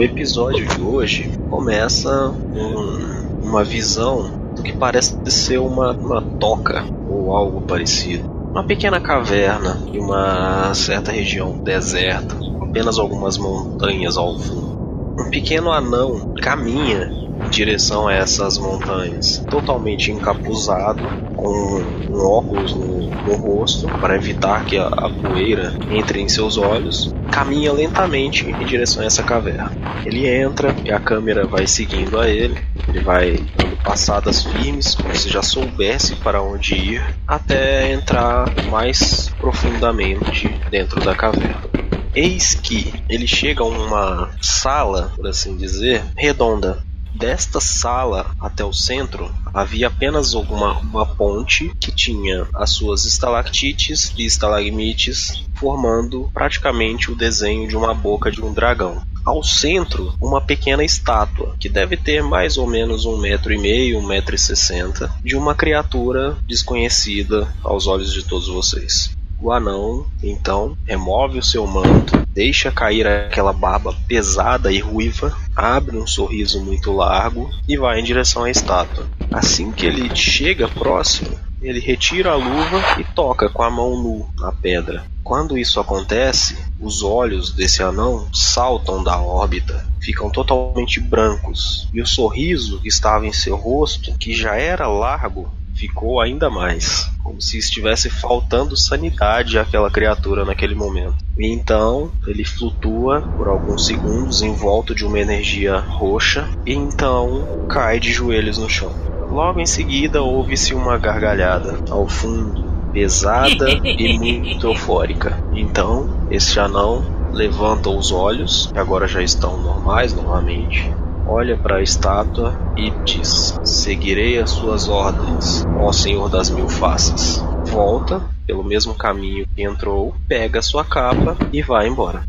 O episódio de hoje começa com uma visão do que parece ser uma, uma toca ou algo parecido. Uma pequena caverna e uma certa região deserta, apenas algumas montanhas ao fundo. Um pequeno anão caminha direção a essas montanhas, totalmente encapuzado, com um óculos no, no rosto para evitar que a, a, poeira entre em seus olhos, caminha lentamente em direção a essa caverna. Ele entra e a câmera vai seguindo a ele, ele vai dando passadas firmes, como se já soubesse para onde ir, até entrar mais profundamente dentro da caverna. Eis que ele chega a uma sala, por assim dizer, redonda, Desta sala até o centro havia apenas uma, uma ponte que tinha as suas estalactites e estalagmites formando praticamente o desenho de uma boca de um dragão. Ao centro, uma pequena estátua, que deve ter mais ou menos um metro e meio, um metro e sessenta, de uma criatura desconhecida aos olhos de todos vocês. O anão, então, remove o seu manto, deixa cair aquela barba pesada e ruiva, abre um sorriso muito largo e vai em direção à estátua. Assim que ele chega próximo, ele retira a luva e toca com a mão nu na pedra. Quando isso acontece, os olhos desse anão saltam da órbita, ficam totalmente brancos, e o sorriso que estava em seu rosto, que já era largo, ficou ainda mais, como se estivesse faltando sanidade àquela criatura naquele momento. E então ele flutua por alguns segundos em volta de uma energia roxa e então cai de joelhos no chão. Logo em seguida ouve-se uma gargalhada ao fundo, pesada e muito eufórica. Então, esse anão levanta os olhos, que agora já estão normais novamente, olha para a estátua e diz: Seguirei as suas ordens, ó Senhor das Mil Faces. Volta pelo mesmo caminho que entrou, pega sua capa e vai embora.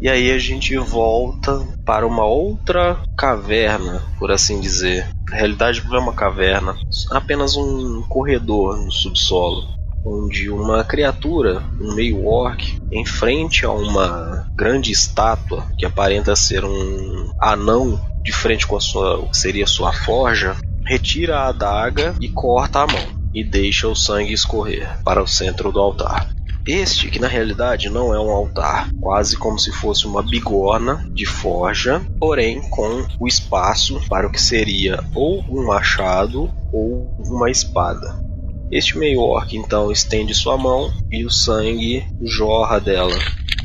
E aí a gente volta para uma outra caverna, por assim dizer. Na realidade não é uma caverna, apenas um corredor no subsolo onde uma criatura, um meio orc, em frente a uma grande estátua que aparenta ser um anão de frente com a sua, o que seria sua forja, retira a adaga e corta a mão e deixa o sangue escorrer para o centro do altar. Este, que na realidade não é um altar, quase como se fosse uma bigorna de forja, porém com o espaço para o que seria ou um machado ou uma espada. Este meio-orc então estende sua mão e o sangue jorra dela.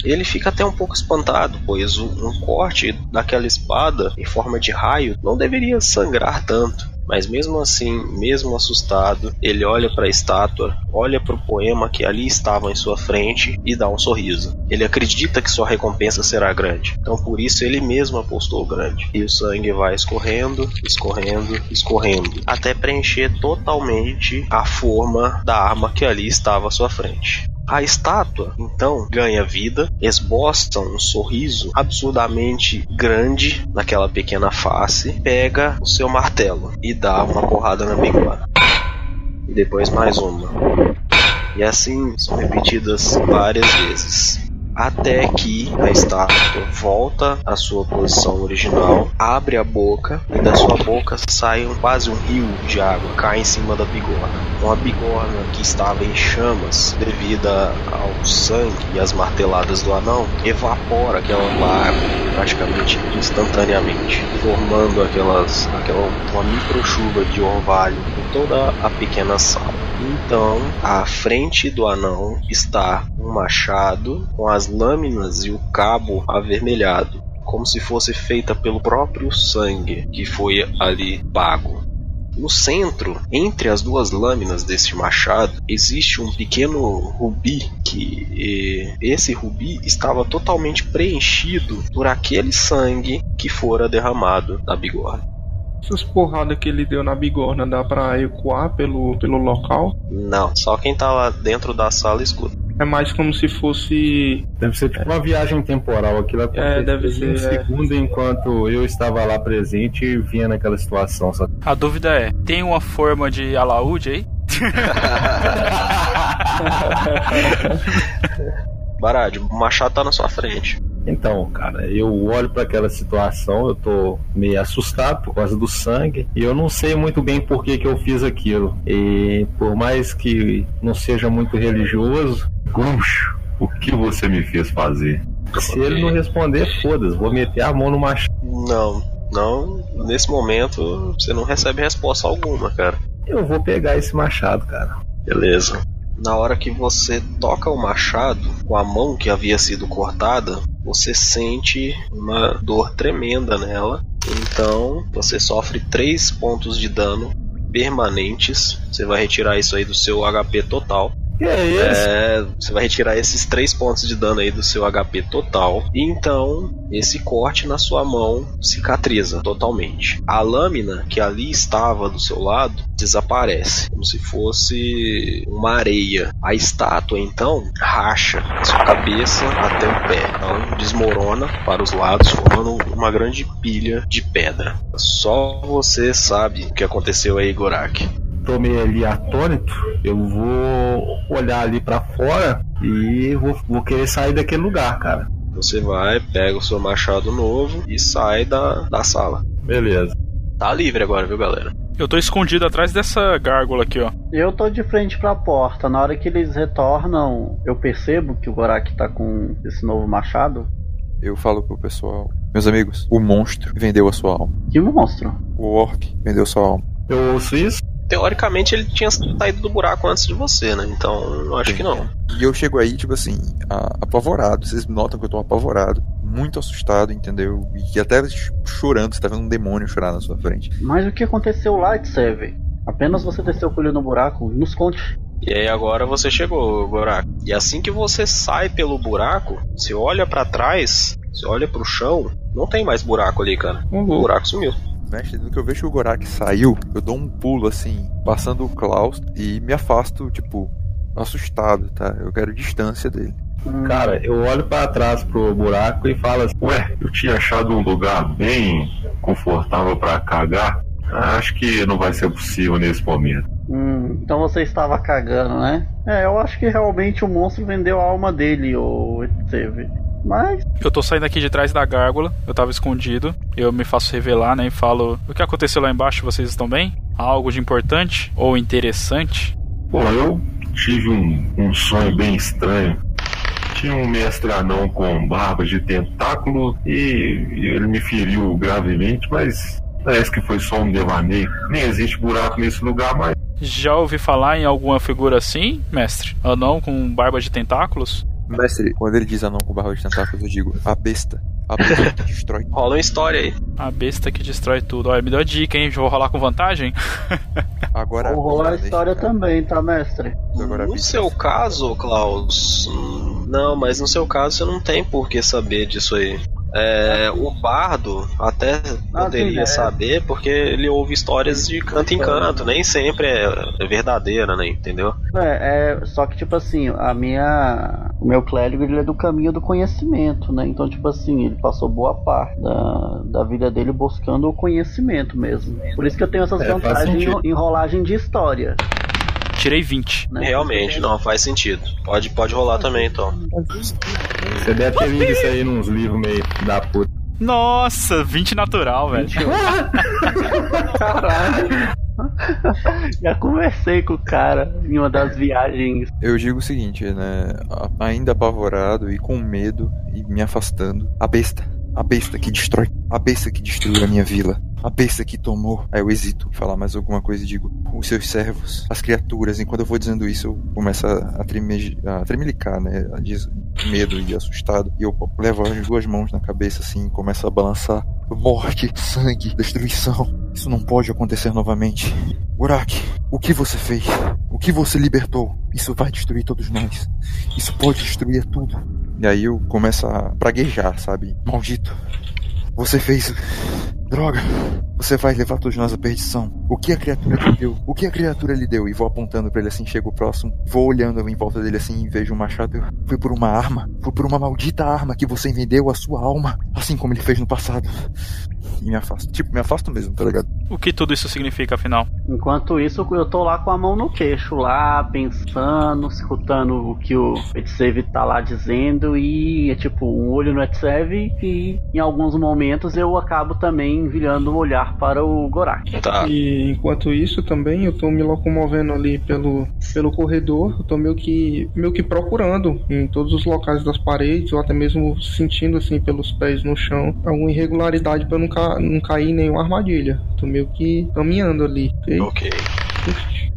Ele fica até um pouco espantado, pois um corte daquela espada em forma de raio não deveria sangrar tanto. Mas mesmo assim, mesmo assustado, ele olha para a estátua, olha para o poema que ali estava em sua frente e dá um sorriso. Ele acredita que sua recompensa será grande, então por isso ele mesmo apostou grande. E o sangue vai escorrendo, escorrendo, escorrendo, até preencher totalmente a forma da arma que ali estava à sua frente. A estátua, então, ganha vida, esboça um sorriso absurdamente grande naquela pequena face, pega o seu martelo e dá uma porrada na bigorna. E depois mais uma. E assim são repetidas várias vezes até que a estátua volta à sua posição original, abre a boca e da sua boca sai quase um rio de água, cai em cima da bigorna. Uma bigorna que estava em chamas devido ao sangue e às marteladas do anão, evapora aquela água praticamente instantaneamente, formando aquelas, aquela uma micro chuva de orvalho em toda a pequena sala. Então, à frente do anão está um machado com as lâminas e o cabo avermelhado, como se fosse feita pelo próprio sangue que foi ali pago. No centro, entre as duas lâminas deste machado, existe um pequeno rubi que esse rubi estava totalmente preenchido por aquele sangue que fora derramado da bigorna. Essas porradas que ele deu na bigorna dá pra ecoar pelo, pelo local? Não, só quem tá lá dentro da sala escuta. É mais como se fosse. Deve ser tipo uma viagem temporal. Aquilo é, deve ser. Um segundo é. enquanto eu estava lá presente e vinha naquela situação. Sabe? A dúvida é: tem uma forma de alaúde aí? Barad, o machado tá na sua frente. Então, cara, eu olho para aquela situação, eu tô meio assustado por causa do sangue e eu não sei muito bem por que, que eu fiz aquilo. E por mais que não seja muito religioso, Goncho, o que você me fez fazer? se ele não responder, foda-se, vou meter a mão no machado. Não, não. Nesse momento você não recebe resposta alguma, cara. Eu vou pegar esse machado, cara. Beleza. Na hora que você toca o machado com a mão que havia sido cortada, você sente uma dor tremenda nela. Então você sofre 3 pontos de dano permanentes. Você vai retirar isso aí do seu HP total. Que é isso? É, você vai retirar esses 3 pontos de dano aí do seu HP total. E então, esse corte na sua mão cicatriza totalmente. A lâmina que ali estava do seu lado desaparece, como se fosse uma areia. A estátua então racha sua cabeça até o pé. Então desmorona para os lados, formando uma grande pilha de pedra. Só você sabe o que aconteceu aí, Gorak. Tô meio ali atônito, eu vou olhar ali pra fora e vou, vou querer sair daquele lugar, cara. Você vai, pega o seu machado novo e sai da, da sala. Beleza. Tá livre agora, viu, galera? Eu tô escondido atrás dessa gárgula aqui, ó. Eu tô de frente pra porta. Na hora que eles retornam, eu percebo que o Gorak tá com esse novo machado. Eu falo pro pessoal, meus amigos, o monstro vendeu a sua alma. Que monstro! O orc vendeu sua alma. Eu ouço isso? Teoricamente ele tinha saído do buraco antes de você, né? Então eu acho que não. E eu chego aí, tipo assim, apavorado. Vocês notam que eu tô apavorado, muito assustado, entendeu? E até chorando, você tá vendo um demônio chorar na sua frente. Mas o que aconteceu lá, Tseve? Apenas você desceu com ele no buraco? Nos conte. E aí agora você chegou, Gorak. E assim que você sai pelo buraco, você olha pra trás, você olha pro chão, não tem mais buraco ali, cara. O buraco sumiu. Mestre, no que eu vejo que o Gorak saiu, eu dou um pulo assim, passando o Klaus e me afasto, tipo, assustado, tá? Eu quero distância dele. Cara, eu olho pra trás pro buraco e falo assim, Ué, eu tinha achado um lugar bem confortável pra cagar. Acho que não vai ser possível nesse momento. Hum, então você estava cagando, né? É, eu acho que realmente o monstro vendeu a alma dele, o Tseve. Mas, Eu tô saindo aqui de trás da gárgula, eu tava escondido. Eu me faço revelar, né? E falo: O que aconteceu lá embaixo? Vocês estão bem? Há Algo de importante ou interessante? Pô, eu tive um, um sonho bem estranho. Tinha um mestre anão com barba de tentáculo e ele me feriu gravemente, mas parece que foi só um devaneio. Nem existe buraco nesse lugar, mas Já ouvi falar em alguma figura assim, mestre? Anão com barba de tentáculos? Mestre, quando ele diz anão com barba de tentáculos, eu digo, a besta. A besta que destrói. Rola uma história aí. A besta que destrói tudo. Olha, me deu a dica, hein? Vou rolar com vantagem? Agora. vou rolar a história cara. também, tá, mestre? Agora No seu caso, Klaus, hum, não, mas no seu caso você não tem por que saber disso aí. É, o bardo até poderia é. saber porque ele ouve histórias de canto em canto, nem sempre é, é verdadeira, né? Entendeu? É, é, só que tipo assim, a minha, o meu clérigo ele é do caminho do conhecimento, né? Então tipo assim, ele passou boa parte da, da vida dele buscando o conhecimento mesmo. Por isso que eu tenho essas É, vantagens em rolagem de história. Tirei 20. Né? Realmente, não faz sentido. Pode, pode rolar também, então. você deve ter lido isso aí nos livros meio da puta. Nossa, 20 natural, velho. Caralho. Já conversei com o cara em uma das viagens. Eu digo o seguinte, né? Ainda apavorado e com medo e me afastando. A besta. A besta que destrói. A besta que destruiu a minha vila. A besta que tomou. Aí eu hesito em falar mais alguma coisa e digo: os seus servos, as criaturas. Enquanto eu vou dizendo isso, eu começo a, a, tremelicar, né? De medo e assustado. E eu levo as duas mãos na cabeça assim, começo a balançar. Morte, sangue, destruição. Isso não pode acontecer novamente. Urak, o que você fez? O que você libertou? Isso vai destruir todos nós. Isso pode destruir tudo. E aí eu começo a praguejar, sabe? Maldito. Você fez. Droga. Você vai levar todos nós à perdição. O que a criatura lhe deu? O que a criatura lhe deu? E vou apontando pra ele assim, chego próximo. Vou olhando em volta dele assim e vejo um machado. Foi por uma arma. Foi por uma maldita arma que você vendeu a sua alma. Assim como ele fez no passado. E me afasto. Tipo, me afasto mesmo, tá ligado? O que tudo isso significa, afinal? Enquanto isso, eu tô lá com a mão no queixo, lá pensando, escutando o que o Etsev tá lá dizendo e é tipo um olho no Etsev e em alguns momentos eu acabo também virando o olhar para o Gorak. Tá. E enquanto isso também eu tô me locomovendo ali pelo, pelo corredor, eu tô meio que meio que procurando em todos os locais das paredes, ou até mesmo sentindo assim pelos pés no chão alguma irregularidade para não, ca não cair em nenhuma armadilha. Tô meio que caminhando ali. ok? Ok.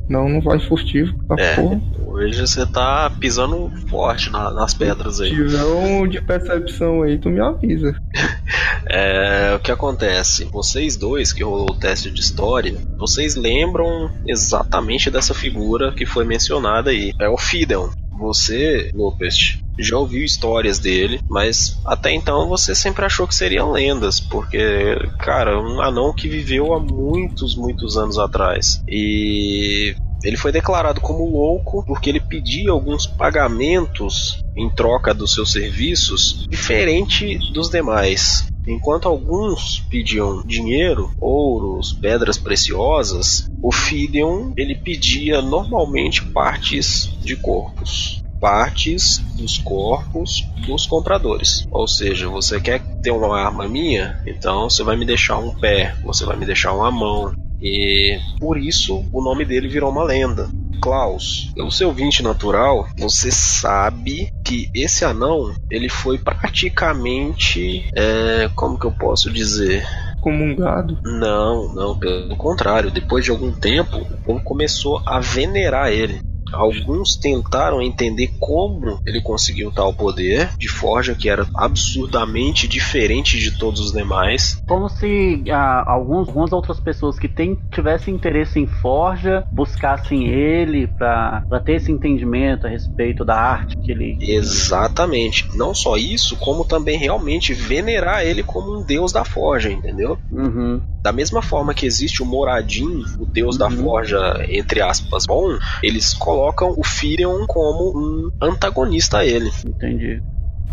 Não, não vai furtivo. Tá É. porra. Hoje você tá pisando forte na- nas pedras Se aí. tiver um de percepção aí, tu me avisa. É, o que acontece? Vocês dois que rolou o teste de história, vocês lembram exatamente dessa figura que foi mencionada aí. É o Fideln. Você, Lopest, já ouviu histórias dele, mas até então você sempre achou que seriam lendas, porque, cara, um anão que viveu há muitos, muitos anos atrás. E ele foi declarado como louco porque ele pedia alguns pagamentos em troca dos seus serviços diferente dos demais. Enquanto alguns pediam dinheiro, ouros, pedras preciosas, o Fideon ele pedia normalmente partes de corpos. Partes dos corpos dos compradores. Ou seja, você quer ter uma arma minha? Então você vai me deixar um pé, você vai me deixar uma mão. E por isso o nome dele virou uma lenda. Klaus, pelo seu 20 natural, você sabe que esse anão ele foi praticamente. é, como que eu posso dizer? Comungado. Não, não, pelo contrário. Depois de algum tempo, o povo começou a venerar ele. Alguns tentaram entender como ele conseguiu tal poder de forja que era absurdamente diferente de todos os demais. Como se ah, alguns, algumas outras pessoas que tem, tivessem interesse em Forja buscassem ele pra ter esse entendimento a respeito da arte que ele. Exatamente. Não só isso, como também realmente venerar ele como um deus da forja, entendeu? Uhum. Da mesma forma que existe o Moradin, o deus da Uhum. forja, entre aspas, bom, eles colocam o Firion como um antagonista a ele. Entendi.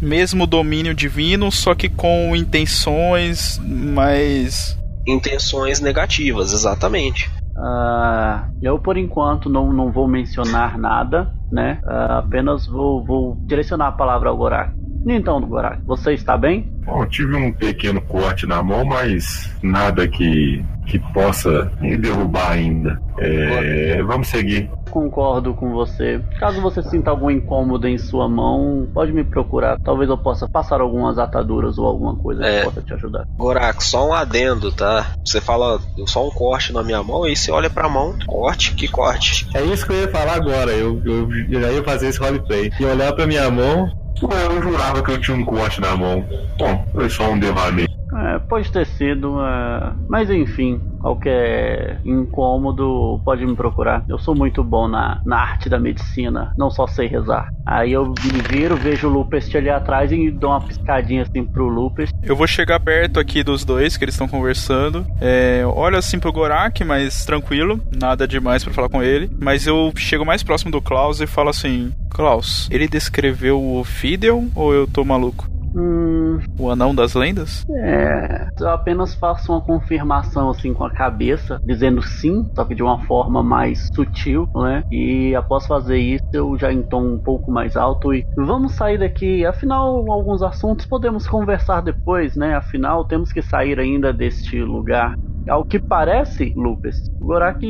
Mesmo domínio divino, só que com intenções mais. Intenções negativas, exatamente. Ah, eu, por enquanto, não, não vou mencionar nada, né? Ah, apenas vou, vou direcionar a palavra ao Gorak. Então, Gorak, você está bem? Bom, eu tive um pequeno corte na mão, mas nada que, que possa me derrubar ainda. É, vamos seguir. Concordo com você. Caso você sinta algum incômodo em sua mão, pode me procurar. Talvez eu possa passar algumas ataduras ou alguma coisa É. que possa te ajudar. Gorak, só um adendo, tá? Você fala só um corte na minha mão, e você olha pra mão, corte, que corte. É isso que eu ia falar agora. Eu, eu já ia fazer esse roleplay. E olhar pra minha mão. Eu jurava que eu tinha um corte na mão. Bom, foi só um devaneio. É, pode ter sido, é, mas enfim, qualquer incômodo pode me procurar. Eu sou muito bom na, na arte da medicina, não só sei rezar. Aí eu me viro, vejo o Lupest ali atrás e dou uma piscadinha assim pro Lupest. Eu vou chegar perto aqui dos dois, que eles estão conversando. É, olho assim pro Gorak, mas tranquilo, nada demais pra falar com ele. Mas eu chego mais próximo do Klaus e falo assim: Klaus, ele descreveu o Fideon ou eu tô maluco? Hum, O anão das lendas? é. Eu apenas faço uma confirmação assim com a cabeça, dizendo sim, só que de uma forma mais sutil, né? E após fazer isso, eu já em tom um pouco mais alto e vamos sair daqui. Afinal, alguns assuntos podemos conversar depois, né? Afinal, temos que sair ainda deste lugar. Ao que parece, Lucas, o Gorak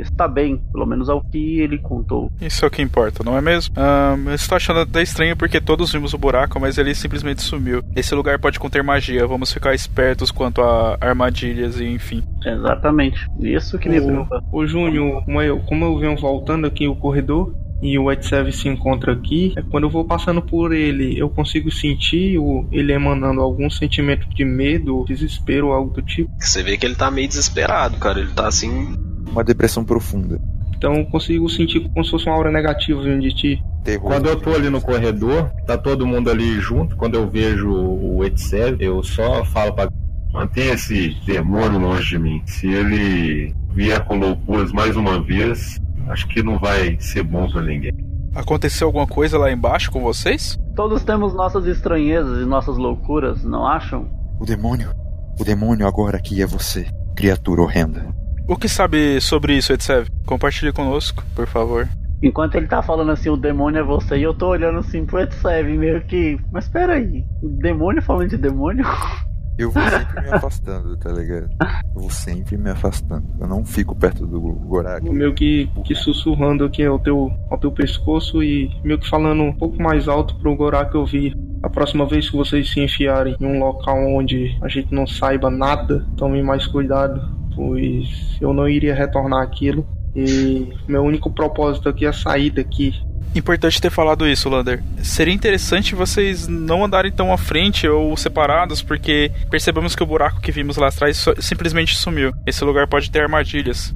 está bem, pelo menos ao que ele contou. Isso é o que importa, não é mesmo? Ahn, eu estou achando até estranho porque todos vimos o buraco, mas ele simplesmente sumiu. Esse lugar pode conter magia, vamos ficar espertos quanto a armadilhas e enfim. Exatamente. Isso que me O, preocupa. o Júnior, como eu, como eu venho voltando aqui o corredor e o Etsev se encontra aqui, é quando eu vou passando por ele, eu consigo sentir o, ele emanando algum sentimento de medo, desespero, algo do tipo. Você vê que ele tá meio desesperado, cara. Ele tá assim. Uma depressão profunda. Então eu consigo sentir como se fosse uma aura negativa vindo de ti. Terror. Quando eu tô ali no corredor, tá todo mundo ali junto. Quando eu vejo o Etsev, eu só falo pra. Mantenha esse demônio longe de mim. Se ele vier com loucuras mais uma vez, acho que não vai ser bom pra ninguém. Aconteceu alguma coisa lá embaixo com vocês? Todos temos nossas estranhezas e nossas loucuras, não acham? O demônio. O demônio agora aqui é você. criatura horrenda. O que sabe sobre isso, Etsev? Compartilhe conosco, por favor. Enquanto ele tá falando assim, o demônio é você, e eu tô olhando assim pro Etsev, meio que. Mas peraí, o demônio falando de demônio? Eu vou sempre me afastando, tá ligado? Eu vou sempre me afastando. Eu não fico perto do Gorak. Meio que, que sussurrando aqui ao teu, ao teu pescoço e meio que falando um pouco mais alto pro Gorak ouvir. A próxima vez que vocês se enfiarem em um local onde a gente não saiba nada, tome mais cuidado, pois eu não iria retornar aquilo. E meu único propósito aqui é sair daqui Importante ter falado isso, Lander. Seria interessante vocês não andarem tão à frente ou separados, porque percebemos que o buraco que vimos lá atrás simplesmente sumiu. Esse lugar pode ter armadilhas.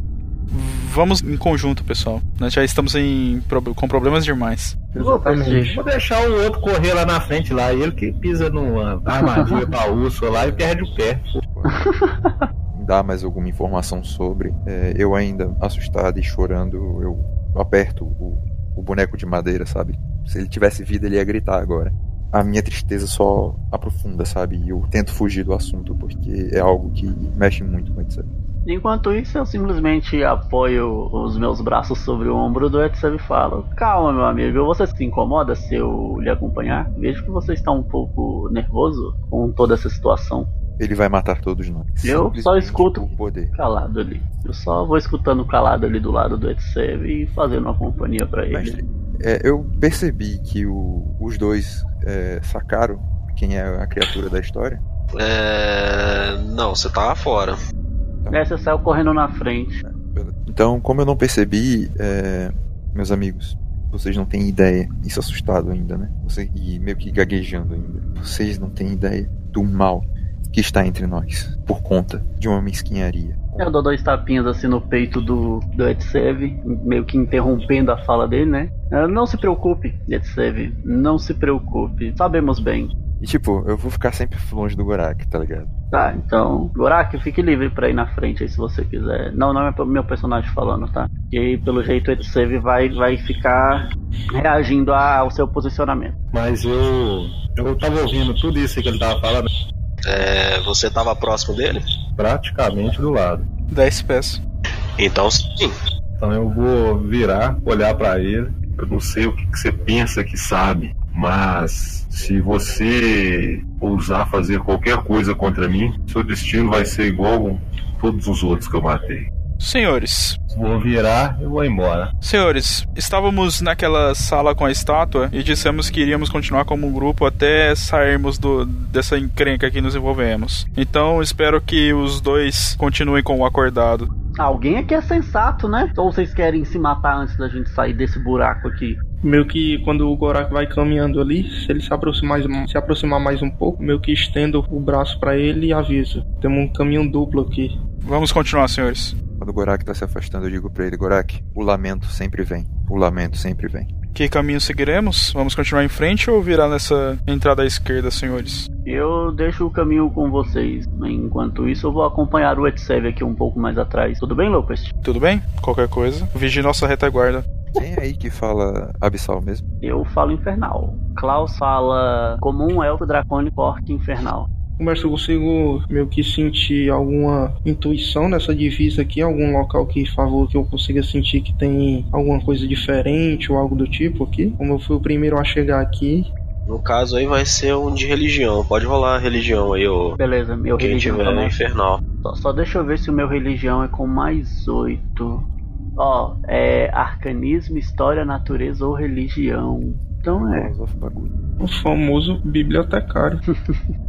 Vamos em conjunto, pessoal. Nós já estamos em, com problemas demais. Exatamente. Vou deixar o outro correr lá na frente lá. Ele que pisa numa armadilha pra urso lá e perde o pé. Dá mais alguma informação sobre. É, eu ainda assustado e chorando, eu aperto o o boneco de madeira, sabe? Se ele tivesse vida, ele ia gritar agora. A minha tristeza só aprofunda, sabe? E eu tento fugir do assunto porque é algo que mexe muito com o Etsev. Enquanto isso, eu simplesmente apoio os meus braços sobre o ombro do Etsev e falo: Calma, meu amigo, você se incomoda se eu lhe acompanhar? Vejo que você está um pouco nervoso com toda essa situação. Ele vai matar todos nós. Eu só escuto calado ali. Eu só vou escutando calado ali do lado do Etsev e fazendo uma companhia para ele. Mestre, é, eu percebi que o, os dois é, sacaram quem é a criatura da história. É. Não, você tava fora. Tá. É, você saiu correndo na frente. Então, como eu não percebi, é, meus amigos, vocês não têm ideia. Isso assustado ainda, né? Você, e meio que gaguejando ainda. Vocês não têm ideia do mal que está entre nós, por conta de uma mesquinharia. Eu dou dois tapinhas assim no peito do, do Etsev, meio que interrompendo a fala dele, né? É, não se preocupe, Etsev, não se preocupe, sabemos bem. E tipo, eu vou ficar sempre longe do Gorak, tá ligado? Tá, então, Gorak, fique livre pra ir na frente aí se você quiser. Não, não é meu personagem falando, tá? E pelo jeito o Etsev vai, vai ficar reagindo ao seu posicionamento. Mas eu. Eu tava ouvindo tudo isso que ele tava falando. É, você estava próximo dele? Praticamente do lado. 10 pés. Então sim. Então eu vou virar, olhar para ele. Eu não sei o que, que você pensa que sabe, mas se você ousar fazer qualquer coisa contra mim, seu destino vai ser igual a todos os outros que eu matei. Senhores. Vou virar e vou embora. Senhores, estávamos naquela sala com a estátua e dissemos que iríamos continuar como um grupo até sairmos do, dessa encrenca que nos envolvemos. Então espero que os dois continuem com o acordado. Alguém aqui é sensato, né? Ou vocês querem se matar antes da gente sair desse buraco aqui? Meio que quando o Gorak vai caminhando ali, se ele se aproximar, se aproximar mais um pouco, meio que estendo o braço para ele e avisa. Temos um caminho duplo aqui. Vamos continuar, senhores. Quando o Gorak tá se afastando, eu digo pra ele: Gorak, o lamento sempre vem. O lamento sempre vem. Que caminho seguiremos? Vamos continuar em frente ou virar nessa entrada à esquerda, senhores? Eu deixo o caminho com vocês. Enquanto isso, eu vou acompanhar o Etsev aqui um pouco mais atrás. Tudo bem, Lopes? Tudo bem? Qualquer coisa. Vigie nossa retaguarda. Quem é aí que fala abissal mesmo? Eu falo infernal. Klaus fala comum elfo dracônico orc infernal. Conversa, eu consigo meio que sentir alguma intuição nessa divisa aqui, algum local que favor que eu consiga sentir que tem alguma coisa diferente ou algo do tipo aqui. Como eu fui o primeiro a chegar aqui, no caso aí vai ser um de religião. Pode rolar religião aí, ô. Beleza, meu Quem religião tiver também. infernal. Só, só deixa eu ver se o meu religião é com mais oito. Ó, é arcanismo, história, natureza ou religião. Então é. o famoso bibliotecário.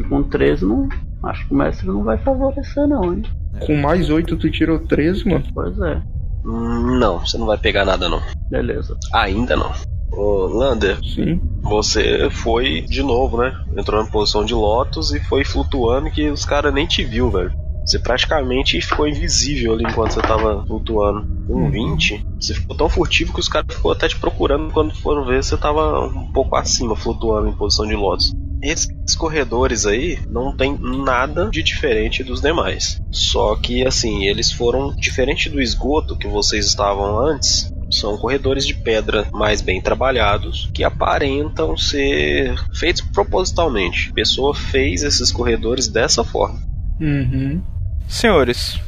E com 13 não. Acho que o mestre não vai favorecer não, hein? Com mais 8 tu tirou 13, mano? Pois é. Não, você não vai pegar nada não. Beleza. Ainda não. Ô, Lander, Sim. você foi de novo, né? Entrou na posição de Lotus e foi flutuando que os caras nem te viu, velho. Você praticamente ficou invisível ali enquanto você tava flutuando. Com 20, você ficou tão furtivo que os caras ficou até te procurando quando foram ver você tava um pouco acima, flutuando em posição de Lotus. Esses corredores aí não tem nada de diferente dos demais. Só que assim, eles foram diferente do esgoto que vocês estavam antes. São corredores de pedra mais bem trabalhados que aparentam ser feitos propositalmente. A pessoa fez esses corredores dessa forma. Uhum. Senhores,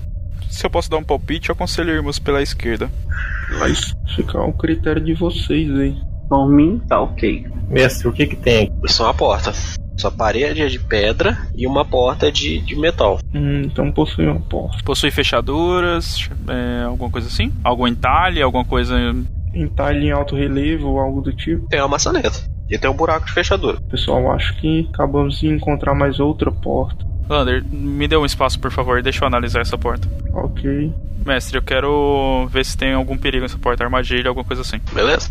se eu posso dar um palpite, eu aconselho irmos pela esquerda. Mas fica ao critério de vocês aí. Por mim, tá ok. Mestre, o que que tem aqui? Isso é uma porta. Sua parede é de pedra e uma porta é de, de metal. Hum, então possui uma porta. Possui fechaduras, é, alguma coisa assim? Algum entalhe, alguma coisa. Entalhe em alto relevo ou algo do tipo. Tem uma maçaneta. E tem um buraco de fechadura. Pessoal, acho que acabamos de encontrar mais outra porta. Lander, me dê um espaço, por favor, deixa eu analisar essa porta. Ok. Mestre, eu quero ver se tem algum perigo nessa porta, armadilha, alguma coisa assim. Beleza?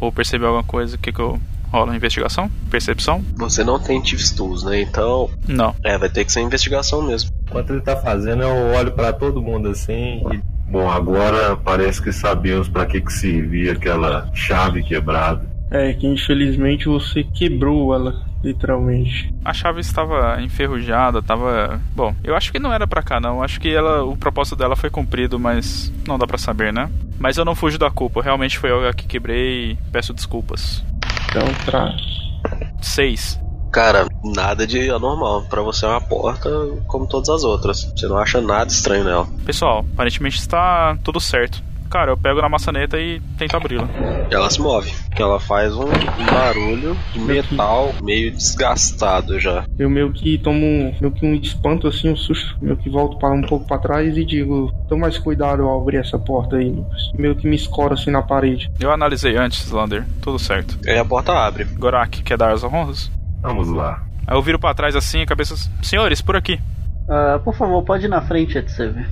Ou perceber alguma coisa, o que que eu... Rola investigação? Percepção? Você não tem Thieves Tools, né? Então, Não. é, vai ter que ser investigação mesmo. Enquanto ele tá fazendo, eu olho pra todo mundo assim e Bom, agora parece que sabemos para que, que servia aquela chave quebrada. É que infelizmente você quebrou ela, literalmente. A chave estava enferrujada, estava. Bom, eu acho que não era pra cá, não. Acho que ela, o propósito dela foi cumprido, mas não dá pra saber, né? Mas eu não fujo da culpa. Realmente foi eu que quebrei e peço desculpas. Então tra... Seis. Cara, nada de anormal. Pra você é uma porta como todas as outras. Você não acha nada estranho nela. Pessoal, aparentemente está tudo certo. Cara, eu pego na maçaneta e tento abri-la. Ela se move. Ela faz um, um barulho de metal meio desgastado já. Eu meio que tomo um, meio que um espanto assim, um susto, meio que volto para um pouco para trás e digo, toma mais cuidado ao abrir essa porta aí, Lucas. Meio que me escoro assim na parede. Eu analisei antes, Lander. Tudo certo. Aí a porta abre. Gorak, quer dar as honras? Vamos lá. Aí eu viro pra trás assim, a cabeça. Senhores, por aqui. Ah, por favor, pode ir na frente, Etseve.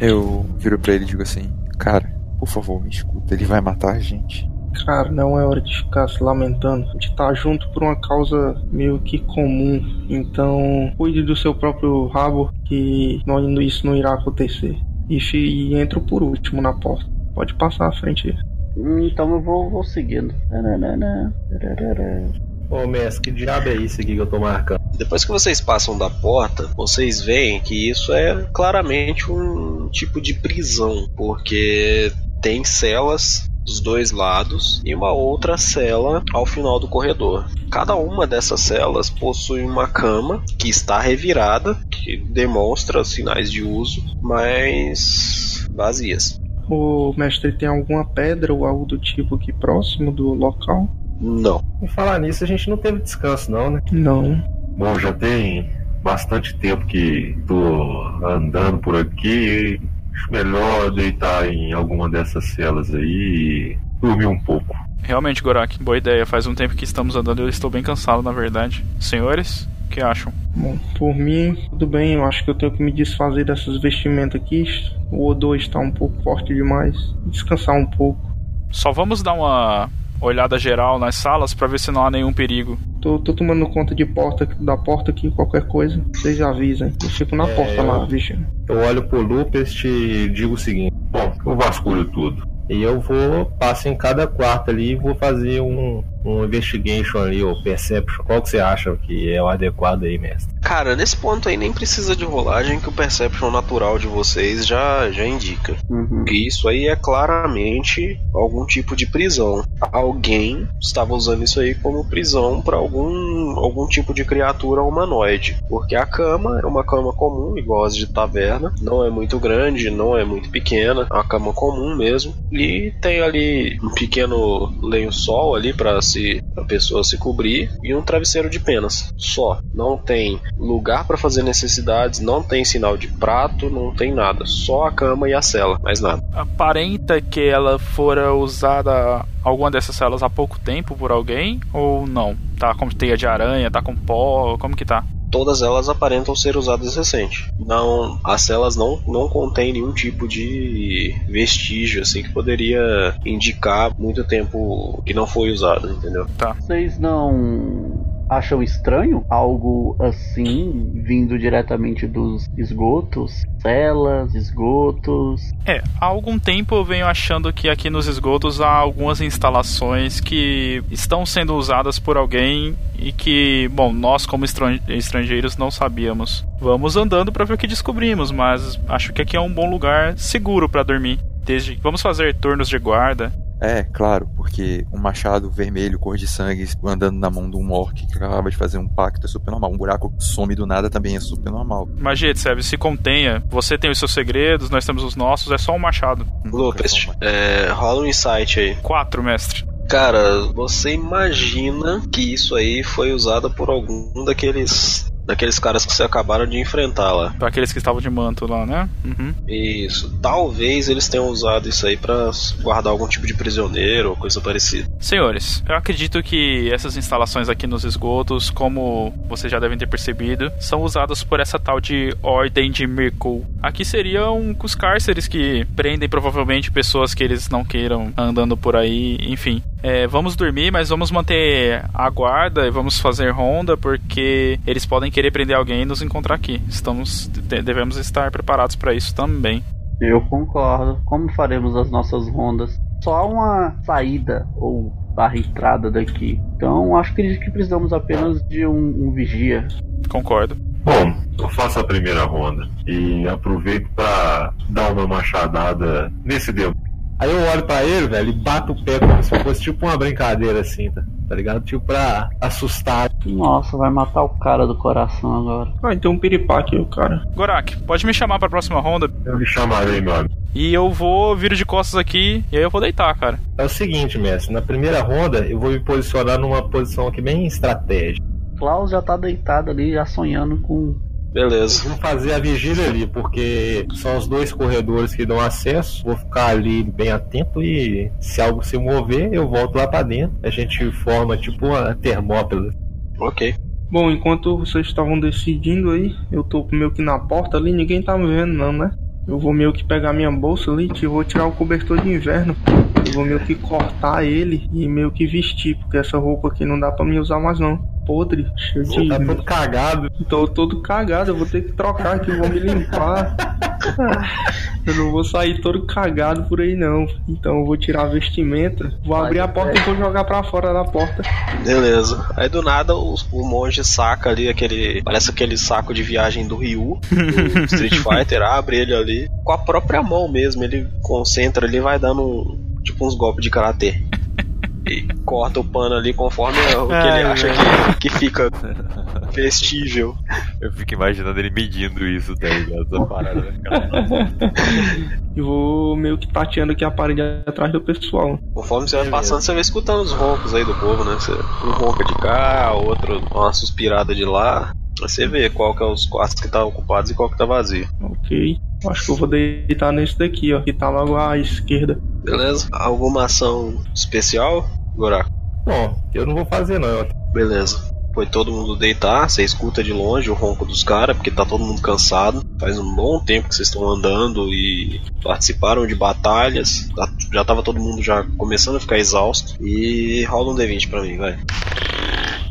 Eu viro pra ele e digo assim: Cara, por favor, me escuta, ele vai matar a gente. Cara, não é hora de ficar se lamentando. A gente tá junto por uma causa meio que comum. Então, cuide do seu próprio rabo, que não, isso não irá acontecer. E, e entro por último na porta. Pode passar à frente aí. Hum, Então eu vou, vou seguindo. Tararara, tararara. Ô mestre, que diabo é isso aqui que eu tô marcando? Depois que vocês passam da porta, vocês veem que isso é claramente um tipo de prisão, porque tem celas dos dois lados e uma outra cela ao final do corredor. Cada uma dessas celas possui uma cama que está revirada, que demonstra sinais de uso, mas vazias. O mestre tem alguma pedra ou algo do tipo aqui próximo do local? Não. E falar nisso, a gente não teve descanso não, né? Não. Bom, já tem bastante tempo que tô andando por aqui. Acho melhor deitar em alguma dessas celas aí e dormir um pouco. Realmente, Gorak, boa ideia. Faz um tempo que estamos andando e eu estou bem cansado, na verdade. Senhores, o que acham? Bom, por mim, tudo bem. Eu acho que eu tenho que me desfazer dessas vestimentas aqui. O odor está um pouco forte demais. Descansar um pouco. Só vamos dar uma olhada geral nas salas pra ver se não há nenhum perigo. Tô, tô tomando conta de porta da porta aqui, qualquer coisa. Vocês avisem. Eu fico na É, porta lá, vigiando. Eu olho pro Lupest e digo o seguinte: Bom, eu vasculho tudo. e eu vou, passo em cada quarto ali e vou fazer um, um investigation ali, ou perception. Qual que você acha que é o adequado aí, mestre? Cara, nesse ponto aí nem precisa de rolagem que o perception natural de vocês já, já indica. Uhum. Que isso aí é claramente algum tipo de prisão. Alguém estava usando isso aí como prisão para algum, algum tipo de criatura humanoide. Porque a cama é uma cama comum, igual as de taverna. Não é muito grande, não é muito pequena. É uma cama comum mesmo. E tem ali um pequeno lençol ali para se a pessoa se cobrir e um travesseiro de penas. Só. Não tem lugar para fazer necessidades, não tem sinal de prato, não tem nada. Só a cama e a cela, mais nada. Aparenta que ela fora usada alguma dessas celas há pouco tempo por alguém ou não? Tá com teia de aranha, tá com pó, como que tá? Todas elas aparentam ser usadas recente. Não, as celas não, não contêm nenhum tipo de vestígio assim que poderia indicar muito tempo que não foi usado, entendeu? Vocês não acham estranho algo assim vindo diretamente dos esgotos? Celas, esgotos. É, há algum tempo eu venho achando que aqui nos esgotos há algumas instalações que estão sendo usadas por alguém e que, bom, nós como estran- estrangeiros não sabíamos. Vamos andando para ver o que descobrimos, mas acho que aqui é um bom lugar seguro para dormir. Desde vamos fazer turnos de guarda. É, claro, porque um machado vermelho, cor de sangue, andando na mão de um orc que acaba de fazer um pacto é super normal. Um buraco some do nada também é super normal. Mas, Jetseb, se contenha. Você tem os seus segredos, nós temos os nossos, é só um machado. Lucas, é, rola um insight aí. Quatro, mestre. Cara, você imagina que isso aí foi usado por algum daqueles daqueles caras que você acabaram de enfrentar lá. Aqueles que estavam de manto lá, né? Uhum. Isso. Talvez eles tenham usado isso aí pra guardar algum tipo de prisioneiro ou coisa parecida. Senhores, eu acredito que essas instalações aqui nos esgotos, como vocês já devem ter percebido, são usadas por essa tal de Ordem de Mirkul. Aqui seriam os cárceres que prendem provavelmente pessoas que eles não queiram andando por aí, enfim. É, vamos dormir, mas vamos manter a guarda e vamos fazer ronda porque eles podem querer prender alguém e nos encontrar aqui. Estamos devemos estar preparados para isso também. Eu concordo. Como faremos as nossas rondas? Só uma saída ou barra entrada daqui. Então acho que, que precisamos apenas de um, um vigia. Concordo. Bom, eu faço a primeira ronda e aproveito para dar uma machadada nesse dedo. Aí eu olho pra ele, velho, e bato o pé como se fosse tipo uma brincadeira assim, tá? Tá ligado? Tipo pra assustar. Nossa, vai matar o cara do coração agora. Ah, então um piripaque o cara. Gorak, pode me chamar pra próxima ronda Eu lhe chamarei, meu amigo. e eu vou vir de costas aqui e aí eu vou deitar, cara. É o seguinte, mestre, na primeira ronda eu vou me posicionar numa posição aqui bem estratégica. Klaus já tá deitado ali, já sonhando com. Beleza. Vou fazer a vigília ali, porque são os dois corredores que dão acesso. Vou ficar ali bem atento e se algo se mover, eu volto lá pra dentro. A gente forma tipo uma termópila. Ok. Bom, enquanto vocês estavam decidindo aí, eu tô meio que na porta ali, ninguém tá me vendo não, né? Eu vou meio que pegar minha bolsa ali, e vou tirar o cobertor de inverno. Eu vou meio que cortar ele e meio que vestir, porque essa roupa aqui não dá pra me usar mais não. Podre, cheio de. Tá todo cagado. Tô todo cagado, eu vou ter que trocar aqui, vou me limpar. Eu não vou sair todo cagado por aí não. Então eu vou tirar a vestimenta, vou abrir a porta e vou jogar pra fora da porta. Beleza. Aí do nada o, o monge saca ali aquele. Parece aquele saco de viagem do Ryu, do Street Fighter, abre ele ali. Com a própria mão mesmo, ele concentra ali e vai dando um- tipo uns golpes de karatê. E corta o pano ali conforme o que ele acha que, que fica vestível. Eu fico imaginando ele medindo isso, tá ligado? Essa parada, né, cara? E vou meio que tateando aqui a parede atrás do pessoal. Conforme você vai passando, você vai escutando os roncos aí do povo, né? Você, um ronca de cá, outro dá uma suspirada de lá. Você vê qual que é os quartos que tá ocupados e qual que tá vazio. Ok. Acho que eu vou deitar nesse daqui, ó. Que tá logo à esquerda. Beleza? Alguma ação especial, Goraku? Bom, eu não vou fazer não. Eu Beleza. Foi todo mundo deitar, você escuta de longe o ronco dos caras, porque tá todo mundo cansado. Faz um bom tempo que vocês estão andando e participaram de batalhas. Já- Já tava todo mundo já começando a ficar exausto. E rola um D20 pra mim, vai.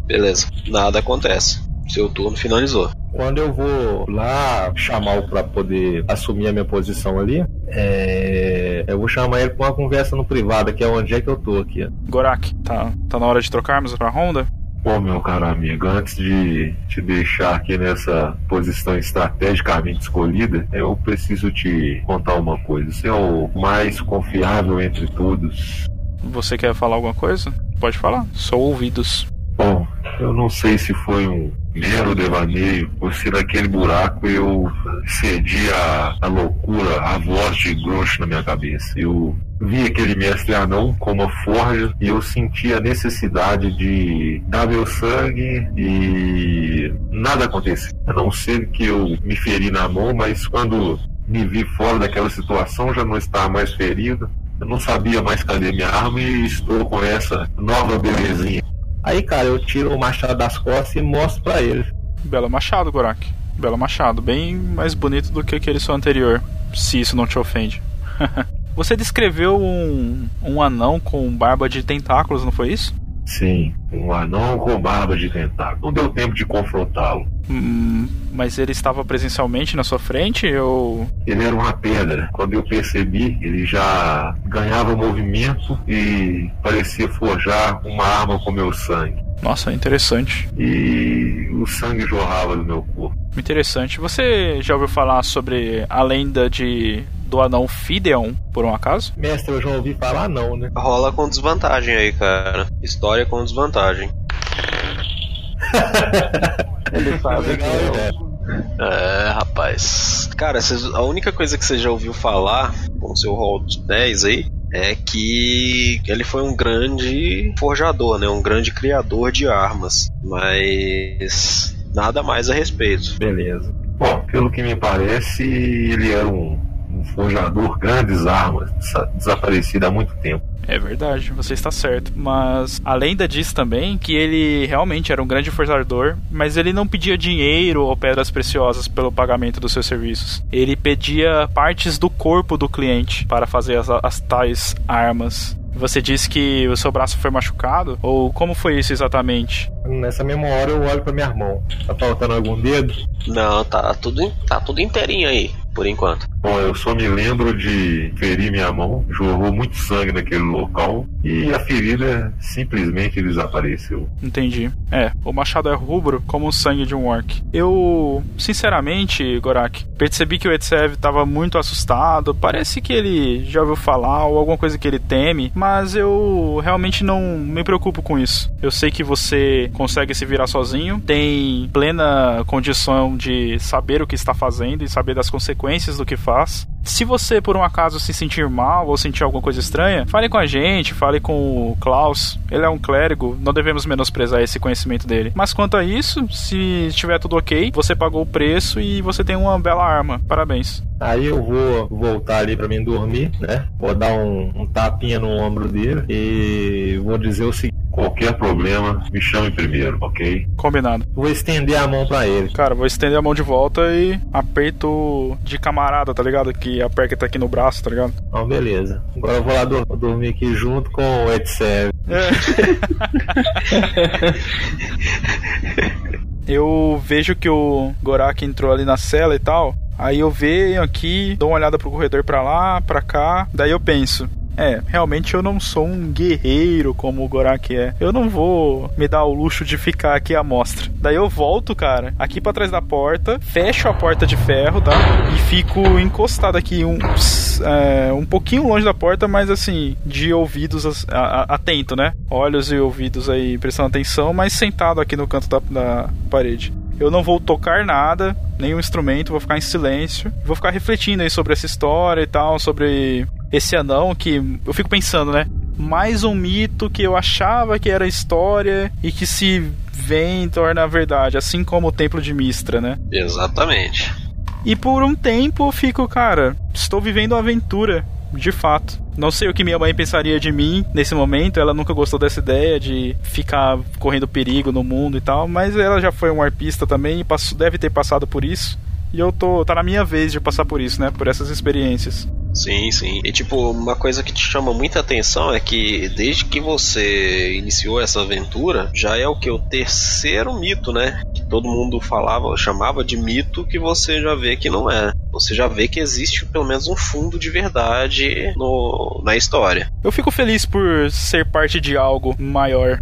Beleza. Nada acontece. Seu turno finalizou. Quando eu vou lá chamar o pra poder assumir a minha posição ali, é, eu vou chamar ele pra uma conversa no privado, que é onde é que eu tô aqui. Gorak, tá, tá na hora de trocarmos pra ronda? Bom, meu caro amigo, antes de te deixar aqui nessa posição estrategicamente escolhida, eu preciso te contar uma coisa. Você é o mais confiável entre todos. Você quer falar alguma coisa? Pode falar, sou ouvidos. Bom, eu não sei se foi um mero devaneio ou se naquele buraco eu cedi a, a loucura, a voz de Grosh na minha cabeça. Eu vi aquele mestre anão com uma forja e eu senti a necessidade de dar meu sangue e nada aconteceu. A não ser que eu me feri na mão, mas quando me vi fora daquela situação já não estava mais ferido. Eu não sabia mais cadê minha arma e estou com essa nova belezinha. Aí, cara, eu tiro o machado das costas e mostro pra ele. Belo machado, Gorak. Belo machado, bem mais bonito do que aquele seu anterior, se isso não te ofende. Você descreveu um, um anão com barba de tentáculos, não foi isso? Sim, um anão com barba de tentáculo. Não deu tempo de confrontá-lo. Hum, mas ele estava presencialmente na sua frente ou. Ele era uma pedra. Quando eu percebi, ele já ganhava movimento e parecia forjar uma arma com meu sangue. Nossa, interessante. e o sangue jorrava do meu corpo. Interessante. Você já ouviu falar sobre a lenda de do anão Fideon, por um acaso? Mestre, eu já ouvi falar não, né? Rola com desvantagem aí, cara. História com desvantagem. Ele sabe que Legal, né? É, rapaz. Cara, cês- a única coisa que você já ouviu falar com o seu rol de 10 aí é que ele foi um grande forjador, né? Um grande criador de armas. Mas nada mais a respeito. Beleza. Bom, pelo que me parece, ele era um, um forjador grandes armas, desa- desaparecido há muito tempo. É verdade, você está certo. Mas a lenda diz também que ele realmente era um grande forjador, mas ele não pedia dinheiro ou pedras preciosas pelo pagamento dos seus serviços. Ele pedia partes do corpo do cliente para fazer as, as tais armas. Você disse que o seu braço foi machucado? Ou como foi isso exatamente? Nessa mesma hora eu olho pra minha mão. Tá faltando algum dedo? Não, tá tudo, tá tudo inteirinho aí, por enquanto. Bom, eu só me lembro de ferir minha mão, jorrou muito sangue naquele local e a ferida simplesmente desapareceu. Entendi. É, o machado é rubro como o sangue de um orc. Eu, sinceramente, Gorak, percebi que o Etsev estava muito assustado. Parece que ele já ouviu falar ou alguma coisa que ele teme, mas eu realmente não me preocupo com isso. Eu sei que você consegue se virar sozinho, tem plena condição de saber o que está fazendo e saber das consequências do que faz. Se você, por um acaso, se sentir mal ou sentir alguma coisa estranha, fale com a gente, fale com o Klaus. Ele é um clérigo, não devemos menosprezar esse conhecimento dele. Mas quanto a isso, se estiver tudo ok, você pagou o preço e você tem uma bela arma. Parabéns. Aí eu vou voltar ali pra mim dormir, né? Vou dar um, um tapinha no ombro dele e vou dizer o seguinte: Qualquer problema, me chame primeiro, ok? Combinado. vou estender a mão pra ele. Cara, vou estender a mão de volta e aperto de camarada, tá ligado? Que aperta aqui no braço, tá ligado? Então, beleza. Agora eu vou lá dor- dormir aqui junto com o Edsev. eu vejo que o Gorak entrou ali na cela e tal. Aí eu venho aqui, dou uma olhada pro corredor pra lá, pra cá. Daí eu penso. É, realmente eu não sou um guerreiro como o Gorak é. Eu não vou me dar o luxo de ficar aqui à mostra. Daí eu volto, cara, aqui pra trás da porta, fecho a porta de ferro, tá? E fico encostado aqui um, é, um pouquinho longe da porta, mas assim, de ouvidos a- a- atento, né? Olhos e ouvidos aí prestando atenção, mas sentado aqui no canto da, da parede. Eu não vou tocar nada, nenhum instrumento, vou ficar em silêncio. Vou ficar refletindo aí sobre essa história e tal, sobre esse anão que eu fico pensando, né? Mais um mito que eu achava que era história e que se vem torna verdade, assim como o templo de Mistra, né? Exatamente. E por um tempo eu fico, cara, estou vivendo uma aventura, de fato. Não sei o que minha mãe pensaria de mim nesse momento, ela nunca gostou dessa ideia de ficar correndo perigo no mundo e tal, mas ela já foi um arpista também e deve ter passado por isso. E eu tô, tá na minha vez de passar por isso, né? Por essas experiências. Sim, sim. E tipo, uma coisa que te chama muita atenção é que desde que você iniciou essa aventura, já é o que? O terceiro mito, né? Que todo mundo falava, chamava de mito, que você já vê que não é. Você já vê que existe pelo menos um fundo de verdade no, na história. Eu fico feliz por ser parte de algo maior.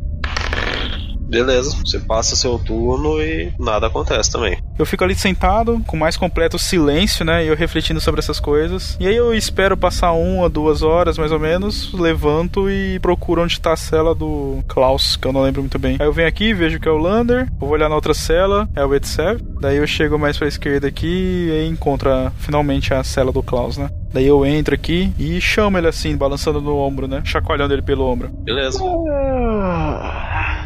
Beleza, você passa seu turno e nada acontece também. Eu fico ali sentado, com mais completo silêncio, né? E eu refletindo sobre essas coisas. E aí eu espero passar uma, duas horas mais ou menos, levanto e procuro onde tá a cela do Klaus, que eu não lembro muito bem. Aí eu venho aqui, vejo que é o Lander, eu vou olhar na outra cela, é o Etsev. Daí eu chego mais pra esquerda aqui e encontro a- finalmente a cela do Klaus, né? Daí eu entro aqui e chamo ele assim, balançando no ombro, né? Chacoalhando ele pelo ombro. Beleza. Ah,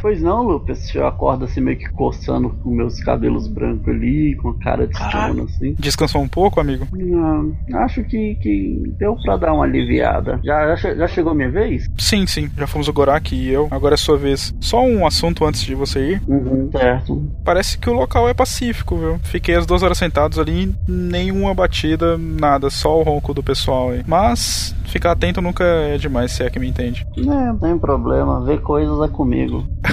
Pois não, Lucas. Eu acordo assim meio que coçando com meus cabelos brancos ali, com a cara de sono assim. Descansou um pouco, amigo? Não, acho que, que deu pra dar uma aliviada. Já, já, já chegou a minha vez? Sim, sim, já fomos o Gorak e eu. Agora é sua vez. Só um assunto antes de você ir. Uhum, certo. Parece que o local é pacífico, viu? Fiquei as duas horas sentados ali, nenhuma batida, nada, só o ronco do pessoal aí. Mas ficar atento nunca é demais, se é que me entende. É, não tem problema. Ver coisas é comigo.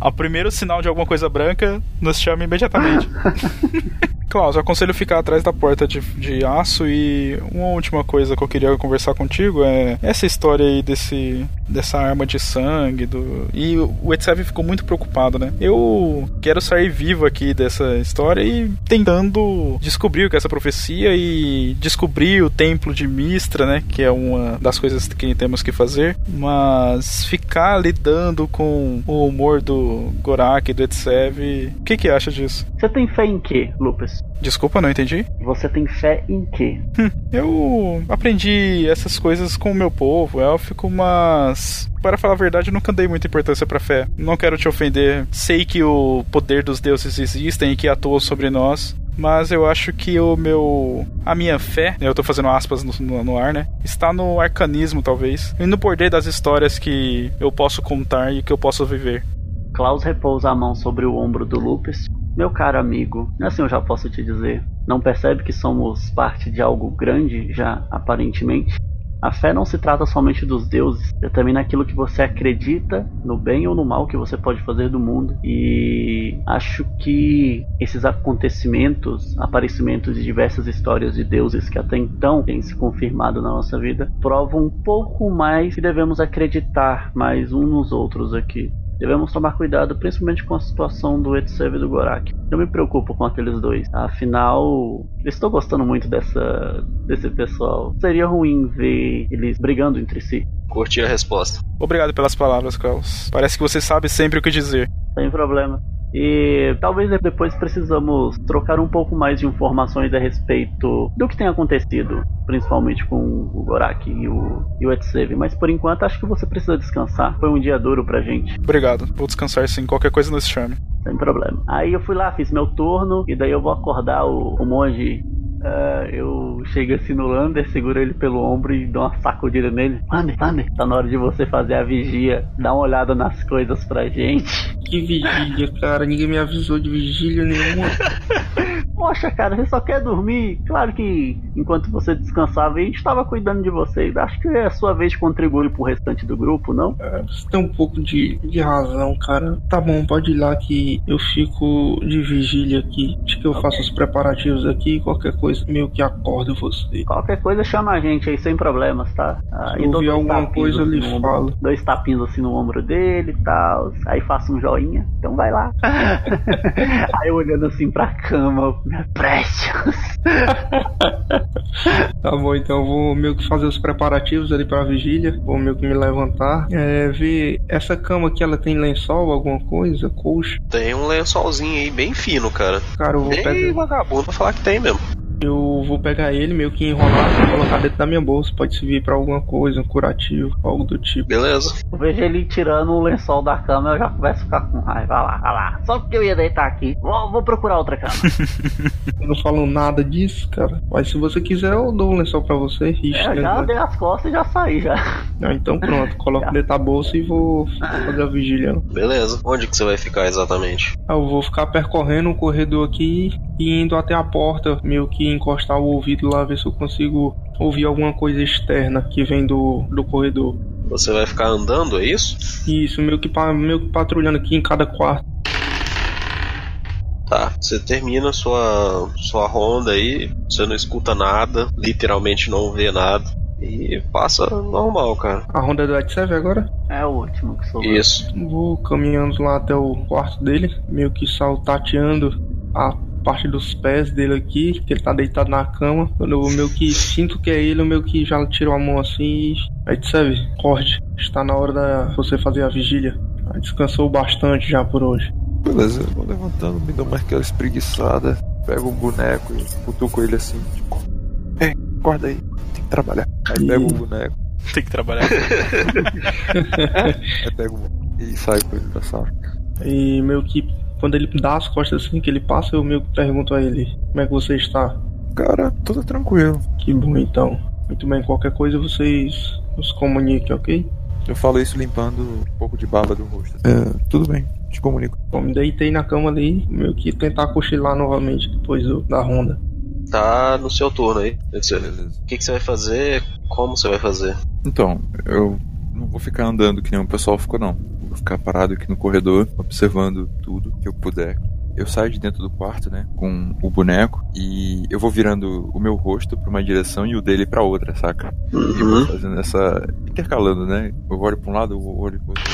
Ao primeiro sinal de alguma coisa branca, nos chama imediatamente. Klaus, eu aconselho ficar atrás da porta de, de aço e uma última coisa que eu queria conversar contigo é essa história aí desse dessa arma de sangue do e o Etsev ficou muito preocupado, né? Eu quero sair vivo aqui dessa história e tentando descobrir o que é essa profecia e descobrir o templo de Mistra, né, que é uma das coisas que temos que fazer, mas ficar lidando com o humor do Gorak do Etsev, o que que acha disso? Você tem fé em quê, Lupus? Desculpa, não entendi. Você tem fé em quê? Hum, eu aprendi essas coisas com o meu povo élfico, mas para falar a verdade, eu nunca dei muita importância pra fé. Não quero te ofender. Sei que o poder dos deuses existem e que atuam sobre nós. Mas eu acho que o meu. A minha fé, eu tô fazendo aspas no, no, no ar, né? Está no arcanismo, talvez. E no poder das histórias que eu posso contar e que eu posso viver. Klaus repousa a mão sobre o ombro do Lupus. Meu caro amigo, assim eu já posso te dizer. Não percebe que somos parte de algo grande, já aparentemente? A fé não se trata somente dos deuses, é também naquilo que você acredita, no bem ou no mal que você pode fazer do mundo. E acho que esses acontecimentos, aparecimentos de diversas histórias de deuses que até então têm se confirmado na nossa vida, provam um pouco mais que devemos acreditar mais uns nos outros aqui. Devemos tomar cuidado, principalmente com a situação do Etsev e do Gorak. Eu me preocupo com aqueles dois. Afinal, estou gostando muito dessa desse pessoal. Seria ruim ver eles brigando entre si. Curti a resposta. Obrigado pelas palavras, Klaus. Parece que você sabe sempre o que dizer. Sem problema. E talvez depois precisamos trocar um pouco mais de informações a respeito do que tem acontecido, principalmente com o Gorak e o, e o. Mas por enquanto acho que você precisa descansar. Foi um dia duro pra gente. Obrigado. Vou descansar sim. Qualquer coisa nos chame. Sem problema. Aí eu fui lá, fiz meu turno, e daí eu vou acordar o, o monge Uh, eu chego assim no Lander, seguro ele pelo ombro e dou uma sacudida nele. Lander, Lander, tá na hora de você fazer a vigia. Dá uma olhada nas coisas pra gente. Que vigília, cara. Ninguém me avisou de vigília nenhuma. Poxa, cara, você só quer dormir. Claro que enquanto você descansava, a gente estava cuidando de vocês. Acho que é a sua vez de contribuir pro restante do grupo, não? É, você tem um pouco de, de razão, cara. Tá bom, pode ir lá que eu fico de vigília aqui. Acho que eu okay. faço os preparativos aqui. Qualquer coisa, meio que acordo você. Qualquer coisa, chama a gente aí sem problemas, tá? Ah, Se ouvir alguma coisa, eu lhe assim falo. Dois tapinhos assim no ombro dele e tal. Aí faço um joinha. Então vai lá. aí eu olhando assim pra cama, Precious. tá bom, então eu vou meio que fazer os preparativos ali pra vigília. Vou meio que me levantar. É, ver essa cama aqui, ela tem lençol, alguma coisa? Coxa? Tem um lençolzinho aí bem fino, cara. Cara, eu vou pegar. vagabundo pra falar que tem mesmo. Eu vou pegar ele, meio que enrolar e colocar dentro da minha bolsa. Pode servir pra alguma coisa, um curativo, algo do tipo. Beleza. Eu vejo ele tirando o lençol da cama, eu já começo a ficar com raiva. Vai lá, vai lá. Só porque eu ia deitar aqui. Vou, vou procurar outra cama. eu não falo nada disso, cara. Mas se você quiser, eu dou um lençol pra você. Ixi, é, eu já dei as costas e já saí já. Ah, então pronto. Coloco dentro da bolsa e vou fazer a vigília. Beleza. Onde que você vai ficar exatamente? Ah, eu vou ficar percorrendo o corredor aqui e indo até a porta, meio que encostar o ouvido lá, ver se eu consigo ouvir alguma coisa externa que vem do, do corredor. Você vai ficar andando, é isso? Isso, meio que, meio que patrulhando aqui em cada quarto. Tá, você termina sua, sua ronda aí, você não escuta nada, literalmente não vê nada. E passa normal, cara. A ronda do X7 agora? É o último que sobrou. Isso. Vou caminhando lá até o quarto dele, meio que saltateando a parte dos pés dele aqui, que ele tá deitado na cama. Quando eu meio que sinto que é ele, eu meio que já tiro a mão assim e. Aí tu sabe, corte. Está na hora da você fazer a vigília. Aí descansou bastante já por hoje. Beleza, eu vou levantando, me dou mais aquela espreguiçada, pego o boneco e cutuco ele assim, tipo. Ei, acorda aí, tem que trabalhar. Aí e... pego o boneco. Tem que trabalhar. aí pego e saio com ele da sala. E meio que quando ele dá as costas assim que ele passa, eu meio que pergunto a ele: Como é que você está? Cara, tudo tranquilo. Que bom então. Muito bem, qualquer coisa vocês nos comuniquem, ok? Eu falo isso limpando um pouco de baba do rosto. É, tudo bem, te comunico. Bom, me deitei na cama ali, meio que tentar cochilar novamente depois do, da ronda. Tá no seu turno aí. O que, que você vai fazer? Como você vai fazer? Então, eu não vou ficar andando que nem o pessoal ficou, não. Ficar parado aqui no corredor, observando tudo que eu puder. eu saio de dentro do quarto, né, com o boneco e eu vou virando o meu rosto pra uma direção e o dele pra outra, saca? E vou Uhum. fazendo essa intercalando, né? Eu olho pra um lado, eu olho pro outro.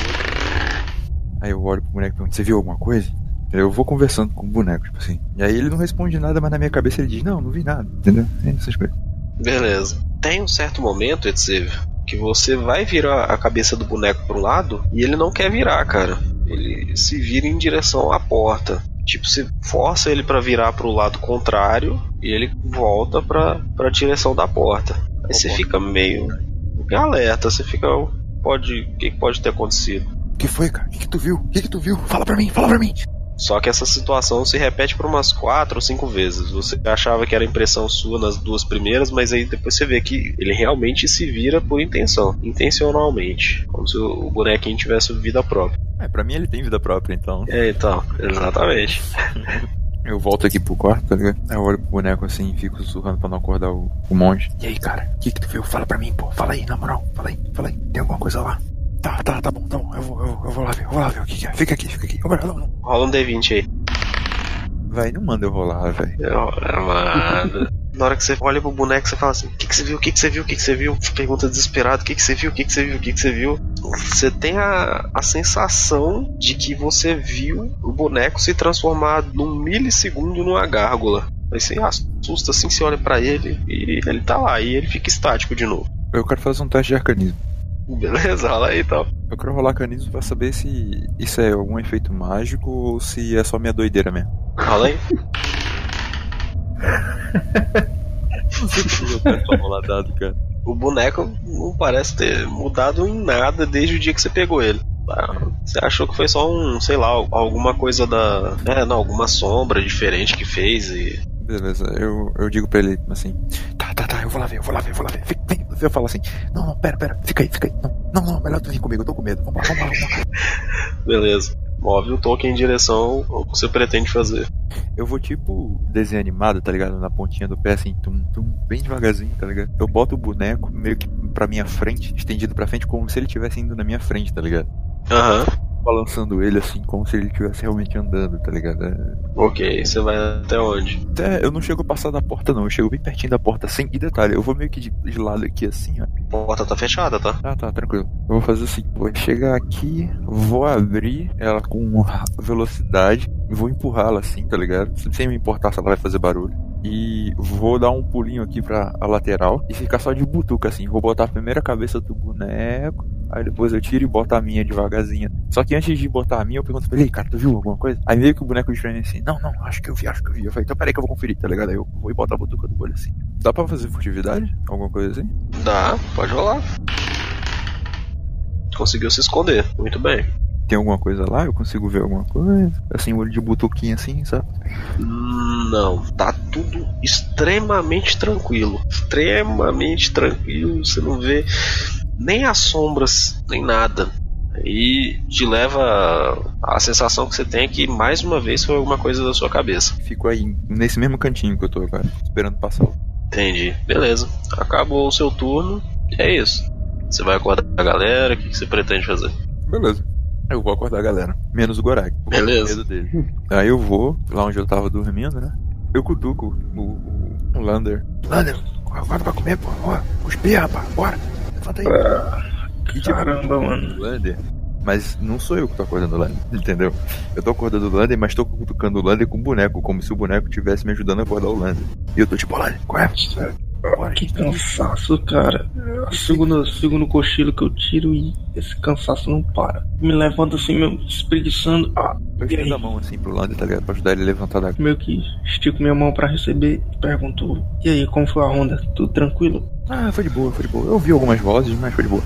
Aí eu olho pro boneco e pergunto: "Você viu alguma coisa?" Eu vou conversando com o boneco, tipo assim. E aí ele não responde nada, mas na minha cabeça ele diz: "Não, não vi nada", entendeu? É essas coisas. Beleza. Tem um certo momento, Etsev, que você vai virar a cabeça do boneco pro lado e ele não quer virar, cara. Ele se vira em direção à porta. Tipo, você força ele pra virar pro lado contrário e ele volta pra, pra direção da porta. Aí você fica meio alerta, você fica. Pode. O que que pode ter acontecido? O que foi, cara? O que, que tu viu? O que, que tu viu? Fala pra mim, fala pra mim. Só que essa situação se repete por umas quatro ou cinco vezes. Você achava que era impressão sua nas duas primeiras, mas aí depois você vê que ele realmente se vira por intenção, intencionalmente, como se o bonequinho tivesse vida própria. É, pra mim ele tem vida própria, então. É, então, exatamente. Eu volto aqui pro quarto, tá ligado? Aí eu olho pro boneco assim e fico sussurrando pra não acordar o, o monge. E aí, cara, o que que tu viu? Fala pra mim, pô. Fala aí, na moral. Fala aí, fala aí. Tem alguma coisa lá? Tá, tá, tá bom, tá bom. Eu vou, eu, eu vou lá ver, eu vou lá ver o que que é. Fica aqui, fica aqui. Agora, não, não. Rola um D20 aí. Vai, não manda eu rolar, velho. Amado. Na hora que você olha pro boneco, você fala assim: O que, que você viu? O que, que você viu? O que, que você viu? Você pergunta desesperado: O que, que você viu? O que, que você viu? O que, que você viu? Você tem a, a sensação de que você viu o boneco se transformar num milissegundo numa gárgula. Aí você assusta assim, você olha pra ele e ele tá lá, e ele fica estático de novo. Eu quero fazer um teste de arcanismo. Beleza, rola aí então. Eu quero rolar arcanismo pra saber se isso é algum efeito mágico ou se é só minha doideira mesmo. Rola aí. Não sei rolar dado, cara. O boneco não parece ter mudado em nada desde o dia que você pegou ele. Ah, Você achou que foi só um, sei lá, alguma coisa da. É, não, alguma sombra diferente que fez e. Beleza, eu, eu digo pra ele assim: Tá, tá, tá, eu vou lá ver, eu vou lá ver, eu vou lá ver. Fica, vem. Eu falo assim: Não, não, pera, pera, fica aí, fica aí. Não, não, não melhor tu vir comigo, eu tô com medo. Vamos lá, vamos lá, vamos lá. Beleza. Move o token em direção ao que você pretende fazer. Eu vou tipo desenho animado, tá ligado? Na pontinha do pé, assim, tum, tum, bem devagarzinho, tá ligado? Eu boto o boneco meio que pra minha frente, estendido pra frente, como se ele estivesse indo na minha frente, tá ligado? Aham. Balançando ele assim, como se ele estivesse realmente andando, tá ligado? É... Ok, você vai até onde? Até eu não chego a passar da porta, não. Eu chego bem pertinho da porta, sem. E detalhe, eu vou meio que de, de lado aqui, assim, ó. A porta tá fechada, tá? Ah, tá, tranquilo. Eu vou fazer assim: vou chegar aqui, vou abrir ela com velocidade, vou empurrá-la assim, tá ligado? Sem me importar se ela vai fazer barulho. E vou dar um pulinho aqui pra a lateral e ficar só de butuca assim. Vou botar a primeira cabeça do boneco, aí depois eu tiro e boto a minha devagarzinho. Só que antes de botar a minha, eu pergunto pra ele: "Ei, cara, tu viu alguma coisa? Aí meio que o boneco pra mim assim: Não, não, acho que eu vi, acho que eu vi. Eu falei: Então peraí que eu vou conferir, tá ligado? Aí eu vou e boto a butuca do olho assim. Dá pra fazer furtividade? Alguma coisa assim? Dá, pode rolar. Conseguiu se esconder. Muito bem. Tem alguma coisa lá? Eu consigo ver alguma coisa? Assim, olho de butuquinha assim, sabe? Não, tá tudo extremamente tranquilo. Extremamente tranquilo. Você não vê nem as sombras, nem nada. E te leva a sensação que você tem é que mais uma vez foi alguma coisa da sua cabeça. Fico aí, nesse mesmo cantinho que eu tô agora, esperando passar. Entendi. Beleza. Acabou o seu turno. É isso. Você vai acordar a galera? O que que você pretende fazer? Beleza. Eu vou acordar a galera. Menos o Gorak. Beleza. medo dele. Aí eu vou, lá onde eu tava dormindo, né? Eu cutuco o, o, o Lander. Lander, acorda pra comer, pô. Ó, cuspir, rapaz. Bora. Levanta aí. E, tipo, Caramba, mano. Lander. Mas não sou eu que tô acordando o Lander, entendeu? Eu tô acordando o Lander, mas tô cutucando o Lander com o boneco, como se o boneco estivesse me ajudando a acordar o Lander. E eu tô tipo, Lander, qual é? Bora, Que cansaço, cara. É o segundo, cochilo que eu tiro e esse cansaço não para. Me levanta assim, meu, espreguiçando. Ah, Eu estendo a mão assim pro Lander, tá ligado? Pra ajudar ele a levantar da Meio que estico minha mão pra receber e pergunto: E aí, como foi a ronda? Tudo tranquilo? Ah, foi de boa, foi de boa. Eu ouvi algumas vozes, mas foi de boa.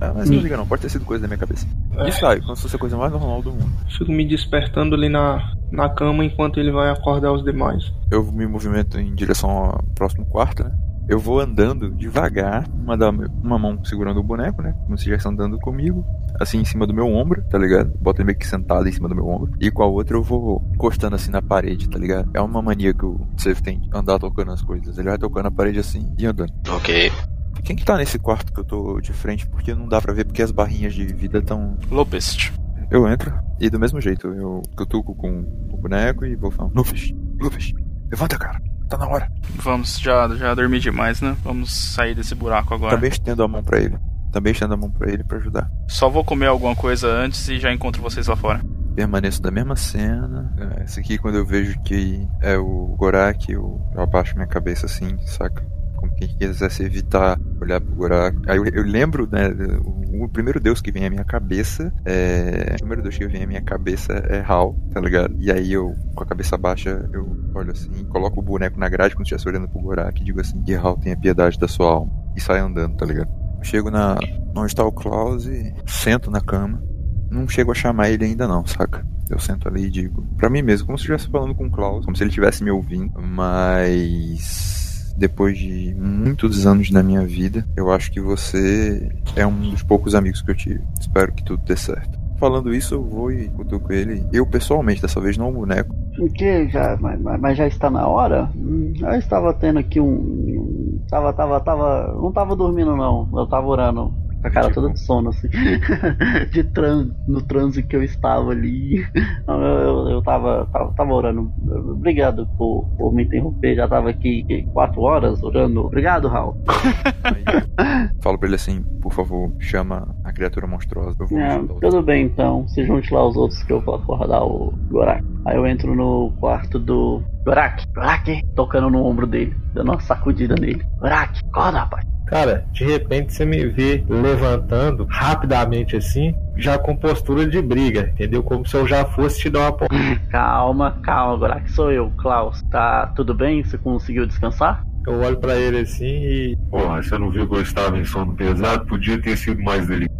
Ah, mas não Hum. liga não, pode ter sido coisa da minha cabeça. É. E sai, como se fosse a coisa mais normal do mundo. Fico me despertando ali na, na cama enquanto ele vai acordar os demais. Eu me movimento em direção ao próximo quarto, né? Eu vou andando devagar, uma, da, uma mão segurando o boneco, né? Como se estivesse andando comigo, assim em cima do meu ombro, tá ligado? Boto ele meio que sentado em cima do meu ombro. E com a outra eu vou encostando assim na parede, tá ligado? É uma mania que o Save tem, andar tocando as coisas. Ele vai tocando a parede assim e andando. Ok. Quem que tá nesse quarto que eu tô de frente? Porque não dá pra ver, porque as barrinhas de vida estão Lopest. Eu entro e do mesmo jeito, eu cutuco com o boneco e vou falar, Lufas, Lufas, levanta cara, tá na hora. Vamos, já, já dormi demais, né? Vamos sair desse buraco agora. Também estendo a mão pra ele. Também estendo a mão pra ele pra ajudar. Só vou comer alguma coisa antes e já encontro vocês lá fora. Permaneço da mesma cena. É, Esse aqui, quando eu vejo que é o Gorak, eu, eu abaixo minha cabeça assim, saca? Como quem quisesse evitar olhar pro Gorak. Aí eu, eu lembro, né? O, o primeiro deus que vem à minha cabeça é. O primeiro deus que vem à minha cabeça é Hal, tá ligado? E aí eu, com a cabeça baixa, eu olho assim, coloco o boneco na grade quando estivesse olhando pro Gorak e digo assim: que Hal tenha piedade da sua alma. E saio andando, tá ligado? Eu chego na. onde está o Klaus e sento na cama. Não chego a chamar ele ainda não, saca? Eu sento ali e digo, pra mim mesmo, como se eu estivesse falando com o Klaus, como se ele estivesse me ouvindo, mas depois de muitos anos na minha vida, eu acho que você é um dos poucos amigos que eu tive. Espero que tudo dê certo. Falando isso, eu vou e cutuco ele. Eu pessoalmente, dessa vez não o boneco. O que? Já, mas, mas- já está na hora? Hum, eu estava tendo aqui um- Tava, tava, tava. Não tava dormindo não. Eu tava orando. Com a cara toda de sono, assim. de tran, no transe que eu estava ali. Eu, eu, eu tava, tava, tava orando. Obrigado por, por me interromper. Já tava aqui quatro horas orando. Obrigado, Raul. Falo pra ele assim, por favor, chama a criatura monstruosa. Eu vou É, tudo bem então, se junte lá os outros que eu vou acordar o Gorak. Aí eu entro no quarto do Gorak, Gorak, tocando no ombro dele, dando uma sacudida nele. Gorak, acorda rapaz. Cara, de repente você me vê levantando rapidamente assim, já com postura de briga, entendeu? Como se eu já fosse te dar uma porra. Calma, calma, Gorak, sou eu, Klaus. Tá tudo bem? Você conseguiu descansar? Eu olho pra ele assim e. Porra, você não viu que eu estava em sono pesado? Podia ter sido mais delicado.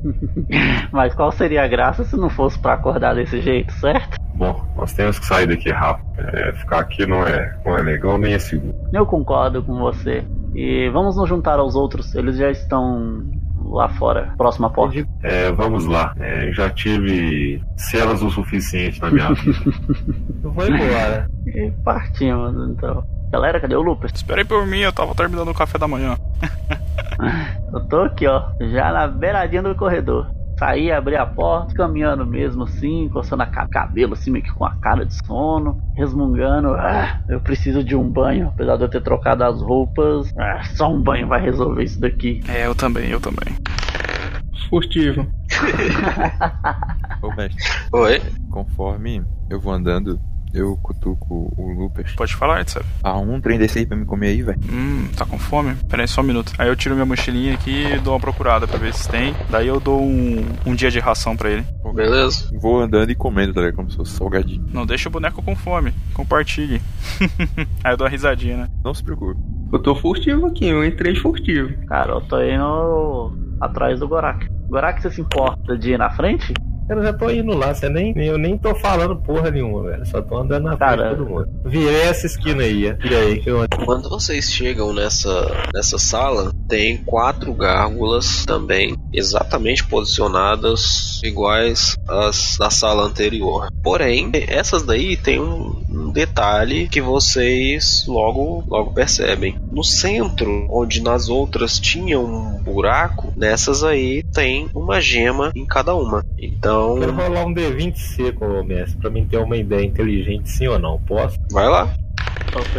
Mas qual seria a graça se não fosse pra acordar desse jeito, certo? Bom, nós temos que sair daqui rápido. É, ficar aqui não é, não é legal nem é seguro. Eu concordo com você. E vamos nos juntar aos outros, eles já estão lá fora, próxima porta. É, vamos lá. É, já tive celas o suficiente na minha vida. Eu vou embora. E partimos então. Galera, cadê o Lupus? Esperei por mim, eu tava terminando o café da manhã. Eu tô aqui, ó, já na beiradinha do corredor. Saí, abri a porta, caminhando mesmo assim, encostando a ca- cabelo assim, meio que com a cara de sono, resmungando. Ah, eu preciso de um banho, apesar de eu ter trocado as roupas. Ah, só um banho vai resolver isso daqui. É, eu também, eu também. Furtivo. Ô mestre, Oi? conforme eu vou andando, eu cutuco o Lupus. Pode falar, Edson. Ah, um trem desse aí pra me comer aí, velho. Hum, tá com fome? Pera aí só um minuto. Aí eu tiro minha mochilinha aqui e dou uma procurada pra ver se tem. Daí eu dou um, um dia de ração pra ele. Beleza? Vou andando e comendo, tá ligado? Como se fosse salgadinho. Não deixa o boneco com fome. Compartilhe. aí eu dou uma risadinha, né? Não se preocupe. Eu tô furtivo aqui, eu entrei furtivo. Cara, eu tô indo atrás do Gorak. Gorak, você se importa de ir na frente? Eu já tô indo lá, você nem, eu nem tô falando porra nenhuma, velho. Só tô andando na frente Cara. de todo mundo. Virei essa esquina aí, e aí que eu Quando vocês chegam nessa, nessa sala, tem quatro gárgulas também, exatamente posicionadas iguais às da sala anterior. Porém, essas daí tem um, um detalhe que vocês logo, logo percebem. No centro, onde nas outras tinham um buraco, nessas aí tem uma gema em cada uma. Então, quero rolar um D20 seco, mestre, pra mim ter uma ideia inteligente, sim ou não. Posso? vai lá.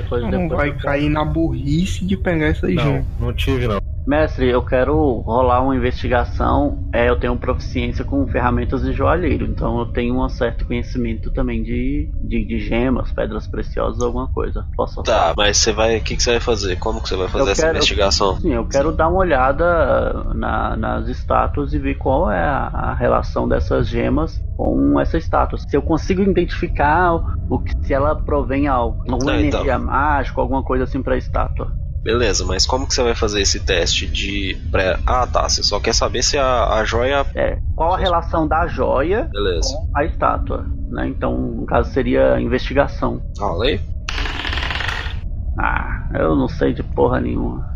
Coisa Não vai cair na burrice de pegar essa Não, gema. não tive não. Mestre, eu quero rolar uma investigação. É, eu tenho proficiência com ferramentas de joalheiro, então eu tenho um certo conhecimento também de, de, de gemas, pedras preciosas, alguma coisa. Posso Tá, mas você vai. O que, que você vai fazer? Como que você vai fazer Eu essa quero- investigação? Sim, eu quero dar uma olhada na- nas estátuas e ver qual é a, a relação dessas gemas com essa estátua. Se eu consigo identificar o, o que se ela provém algo, alguma Ah, então. energia mágica, alguma coisa assim pra estátua. Beleza, mas como que você vai fazer esse teste de pré. Ah tá, você só quer saber se a, a joia. É, qual a relação da joia Beleza. com a estátua, né? Então, no caso seria investigação. Rola aí. Ah, eu não sei de porra nenhuma.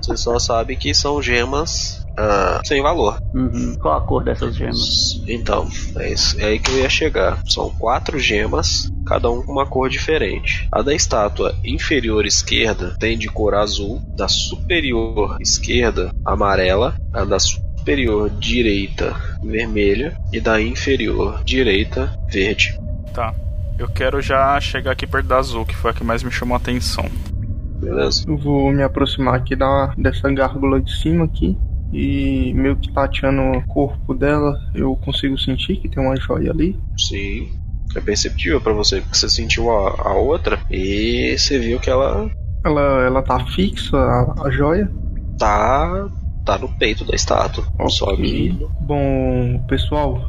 Você só sabe que são gemas ah, sem valor. Uhum. Qual a cor dessas gemas? Então, é, isso, é aí que eu ia chegar. São quatro gemas, cada um com uma cor diferente. A da estátua inferior esquerda tem de cor azul, da superior esquerda amarela, a da superior direita vermelha e da inferior direita verde. Tá. Eu quero já chegar aqui perto da azul, que foi a que mais me chamou a atenção. Beleza? Eu vou me aproximar aqui da, dessa gárgula de cima aqui. E meio que tateando o corpo dela, eu consigo sentir que tem uma joia ali. Sim. É perceptível pra você, porque você sentiu a, a outra e você viu que ela Ela, ela tá fixa, a, a joia. tá, tá no peito da estátua. Só que Bom, pessoal,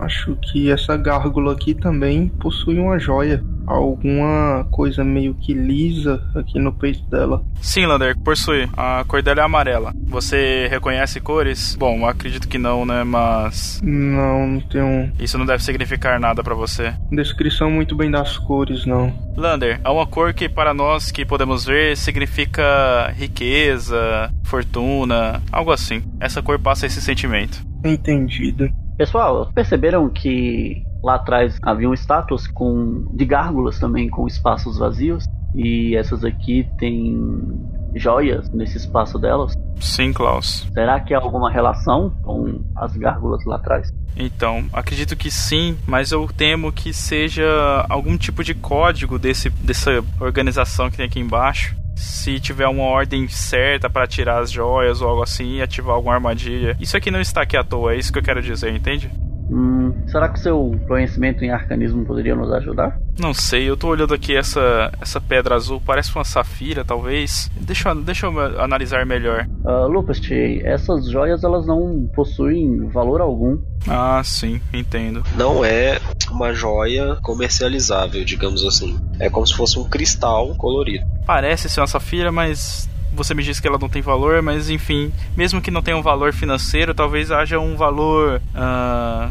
acho que essa gárgula aqui também possui uma joia. Alguma coisa meio que lisa aqui no peito dela. Sim, Lander, possui. A cor dela é amarela. Você reconhece cores? Bom, acredito que não, né? Mas Não, não tem um isso não deve significar nada pra você. descrição muito bem das cores, não. Lander, é uma cor que para nós que podemos ver significa riqueza, fortuna, algo assim. Essa cor passa esse sentimento. Entendido. Pessoal, perceberam que lá atrás haviam estátuas com de gárgulas também com espaços vazios e essas aqui têm joias nesse espaço delas? Sim, Klaus. Será que há alguma relação com as gárgulas lá atrás? Então, acredito que sim, mas eu temo que seja algum tipo de código desse, dessa organização que tem aqui embaixo. Se tiver uma ordem certa para tirar as joias ou algo assim e ativar alguma armadilha. Isso aqui não está aqui à toa, é isso que eu quero dizer, entende? Hum, será que seu conhecimento em arcanismo poderia nos ajudar? Não sei, eu tô olhando aqui essa, essa pedra azul, parece uma safira, talvez. Deixa, eu- deixa eu analisar melhor. Uh, Lupus, essas joias elas não possuem valor algum. Ah, sim, entendo. não é uma joia comercializável, digamos assim. É como se fosse um cristal colorido. Parece ser uma safira, mas você me disse que ela não tem valor, mas enfim, mesmo que não tenha um valor financeiro, talvez haja um valor ah,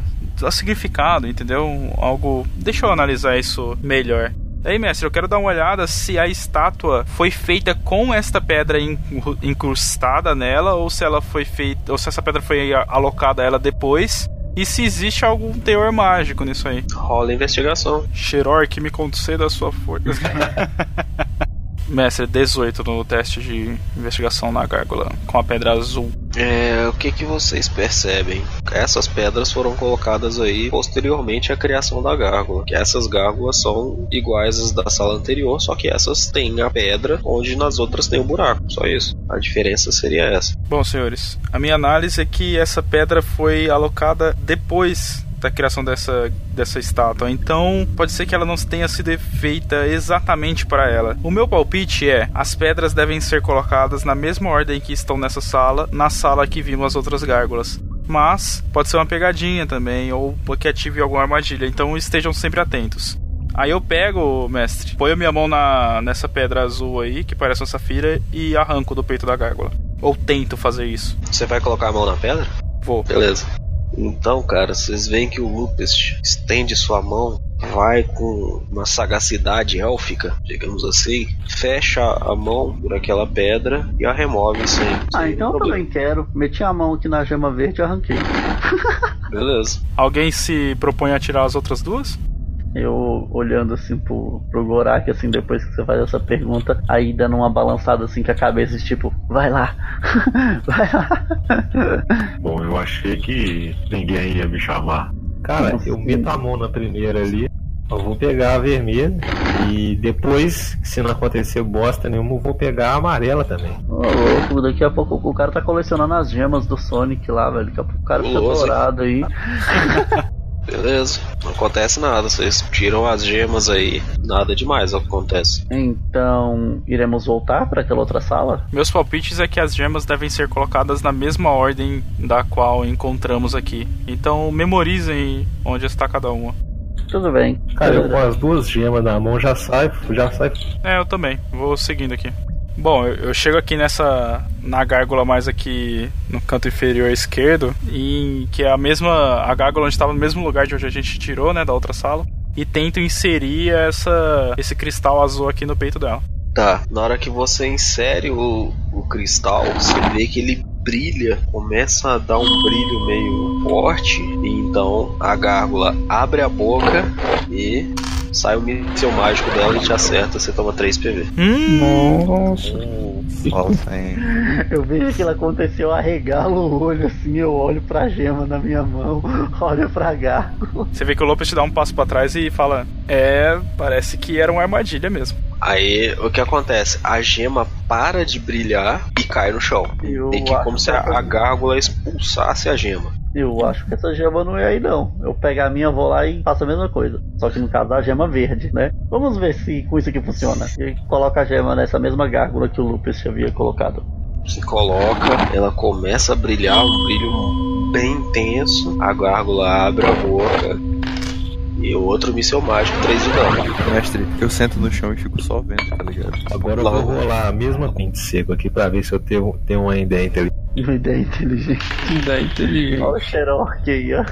significado, entendeu? Algo. Deixa eu analisar isso melhor. Aí, mestre, eu quero dar uma olhada se a estátua foi feita com esta pedra incru- incrustada nela ou se ela foi feita, ou se essa pedra foi alocada a ela depois. E se existe algum teor mágico nisso aí. Rola a investigação. Xeror, que me conceda a sua força. Mestre, 18 no teste de investigação na gárgula com a pedra azul. É, o que que vocês percebem? Essas pedras foram colocadas aí posteriormente à criação da gárgula. Que essas gárgulas são iguais às da sala anterior, só que essas têm a pedra, onde nas outras tem o buraco. Só isso. A diferença seria essa. Bom, senhores, a minha análise é que essa pedra foi alocada depois da criação dessa, dessa estátua. Então, pode ser que ela não tenha sido feita exatamente para ela. O meu palpite é: as pedras devem ser colocadas na mesma ordem que estão nessa sala, na sala que vimos as outras gárgulas. Mas pode ser uma pegadinha também, ou que ative alguma armadilha. Então estejam sempre atentos. Aí eu pego, mestre, ponho minha mão na, nessa pedra azul aí, que parece uma safira, e arranco do peito da gárgula. Ou tento fazer isso. Você vai colocar a mão na pedra? Vou. Beleza. Então, cara, vocês veem que o Lupus estende sua mão, vai com uma sagacidade élfica, digamos assim, fecha a mão por aquela pedra e a remove sem. Ah, sem então eu problema. também quero. Meti a mão aqui na gema verde e arranquei. Beleza. Alguém se propõe a tirar as outras duas? Eu olhando assim pro, pro Gorak, assim, depois que você faz essa pergunta, aí dando uma balançada assim com a cabeça, tipo, vai lá, vai lá. Bom, eu achei que ninguém ia me chamar. Cara, eu meto a mão na primeira ali, eu vou pegar a vermelha e depois, se não acontecer bosta nenhuma, eu vou pegar a amarela também. Ô, louco, daqui a pouco o cara tá colecionando as gemas do Sonic lá, velho. Daqui a pouco o cara fica dourado aí. Beleza. Não acontece nada. Vocês tiram as gemas aí. Nada demais acontece. Então, iremos voltar para aquela outra sala? Meus palpites é que as gemas devem ser colocadas na mesma ordem da qual encontramos aqui. Então memorizem onde está cada uma. Tudo bem. Cara, eu com as duas gemas na mão já sai, já sai. É, eu também. Vou seguindo aqui. Bom, eu, eu chego aqui nessa. na gárgula mais aqui no canto inferior esquerdo. E que é a mesma. a gárgula onde estava no mesmo lugar de onde a gente tirou, né? Da outra sala. E tento inserir essa, esse cristal azul aqui no peito dela. Tá. Na hora que você insere o, o cristal, você vê que ele brilha, começa a dar um brilho meio forte. E então a gárgula abre a boca e sai o míssil mágico dela e te acerta. Você toma 3 PV. Hum, Nossa. Nossa, hein? Eu vejo aquilo acontecer, eu arregalo o olho assim, eu olho pra gema na minha mão, olho pra Gargo. Você vê que o Lopes te dá um passo pra trás e fala: É, parece que era uma armadilha mesmo. Aí o que acontece? A gema para de brilhar e cai no chão. Eu E que como se que a, essa- a gárgula expulsasse a gema. Eu acho que essa gema não é aí não. Eu pego a minha, vou lá e faço a mesma coisa. Só que no caso da gema verde, né? Vamos ver se com isso aqui funciona. E coloca a gema nessa mesma gárgula que o Lupus havia colocado. Você coloca, ela começa a brilhar, um brilho bem intenso. A gárgula abre a boca. E o outro míssel mágico, 3 de dano. Mestre, eu sento no chão e fico só vendo, tá ligado? Agora eu vou rolar a mesma pente seco aqui pra ver se eu tenho, tenho uma ideia inteligente. Uma ideia inteligente. Ideia inteligente. Olha o Xerox aí, ó.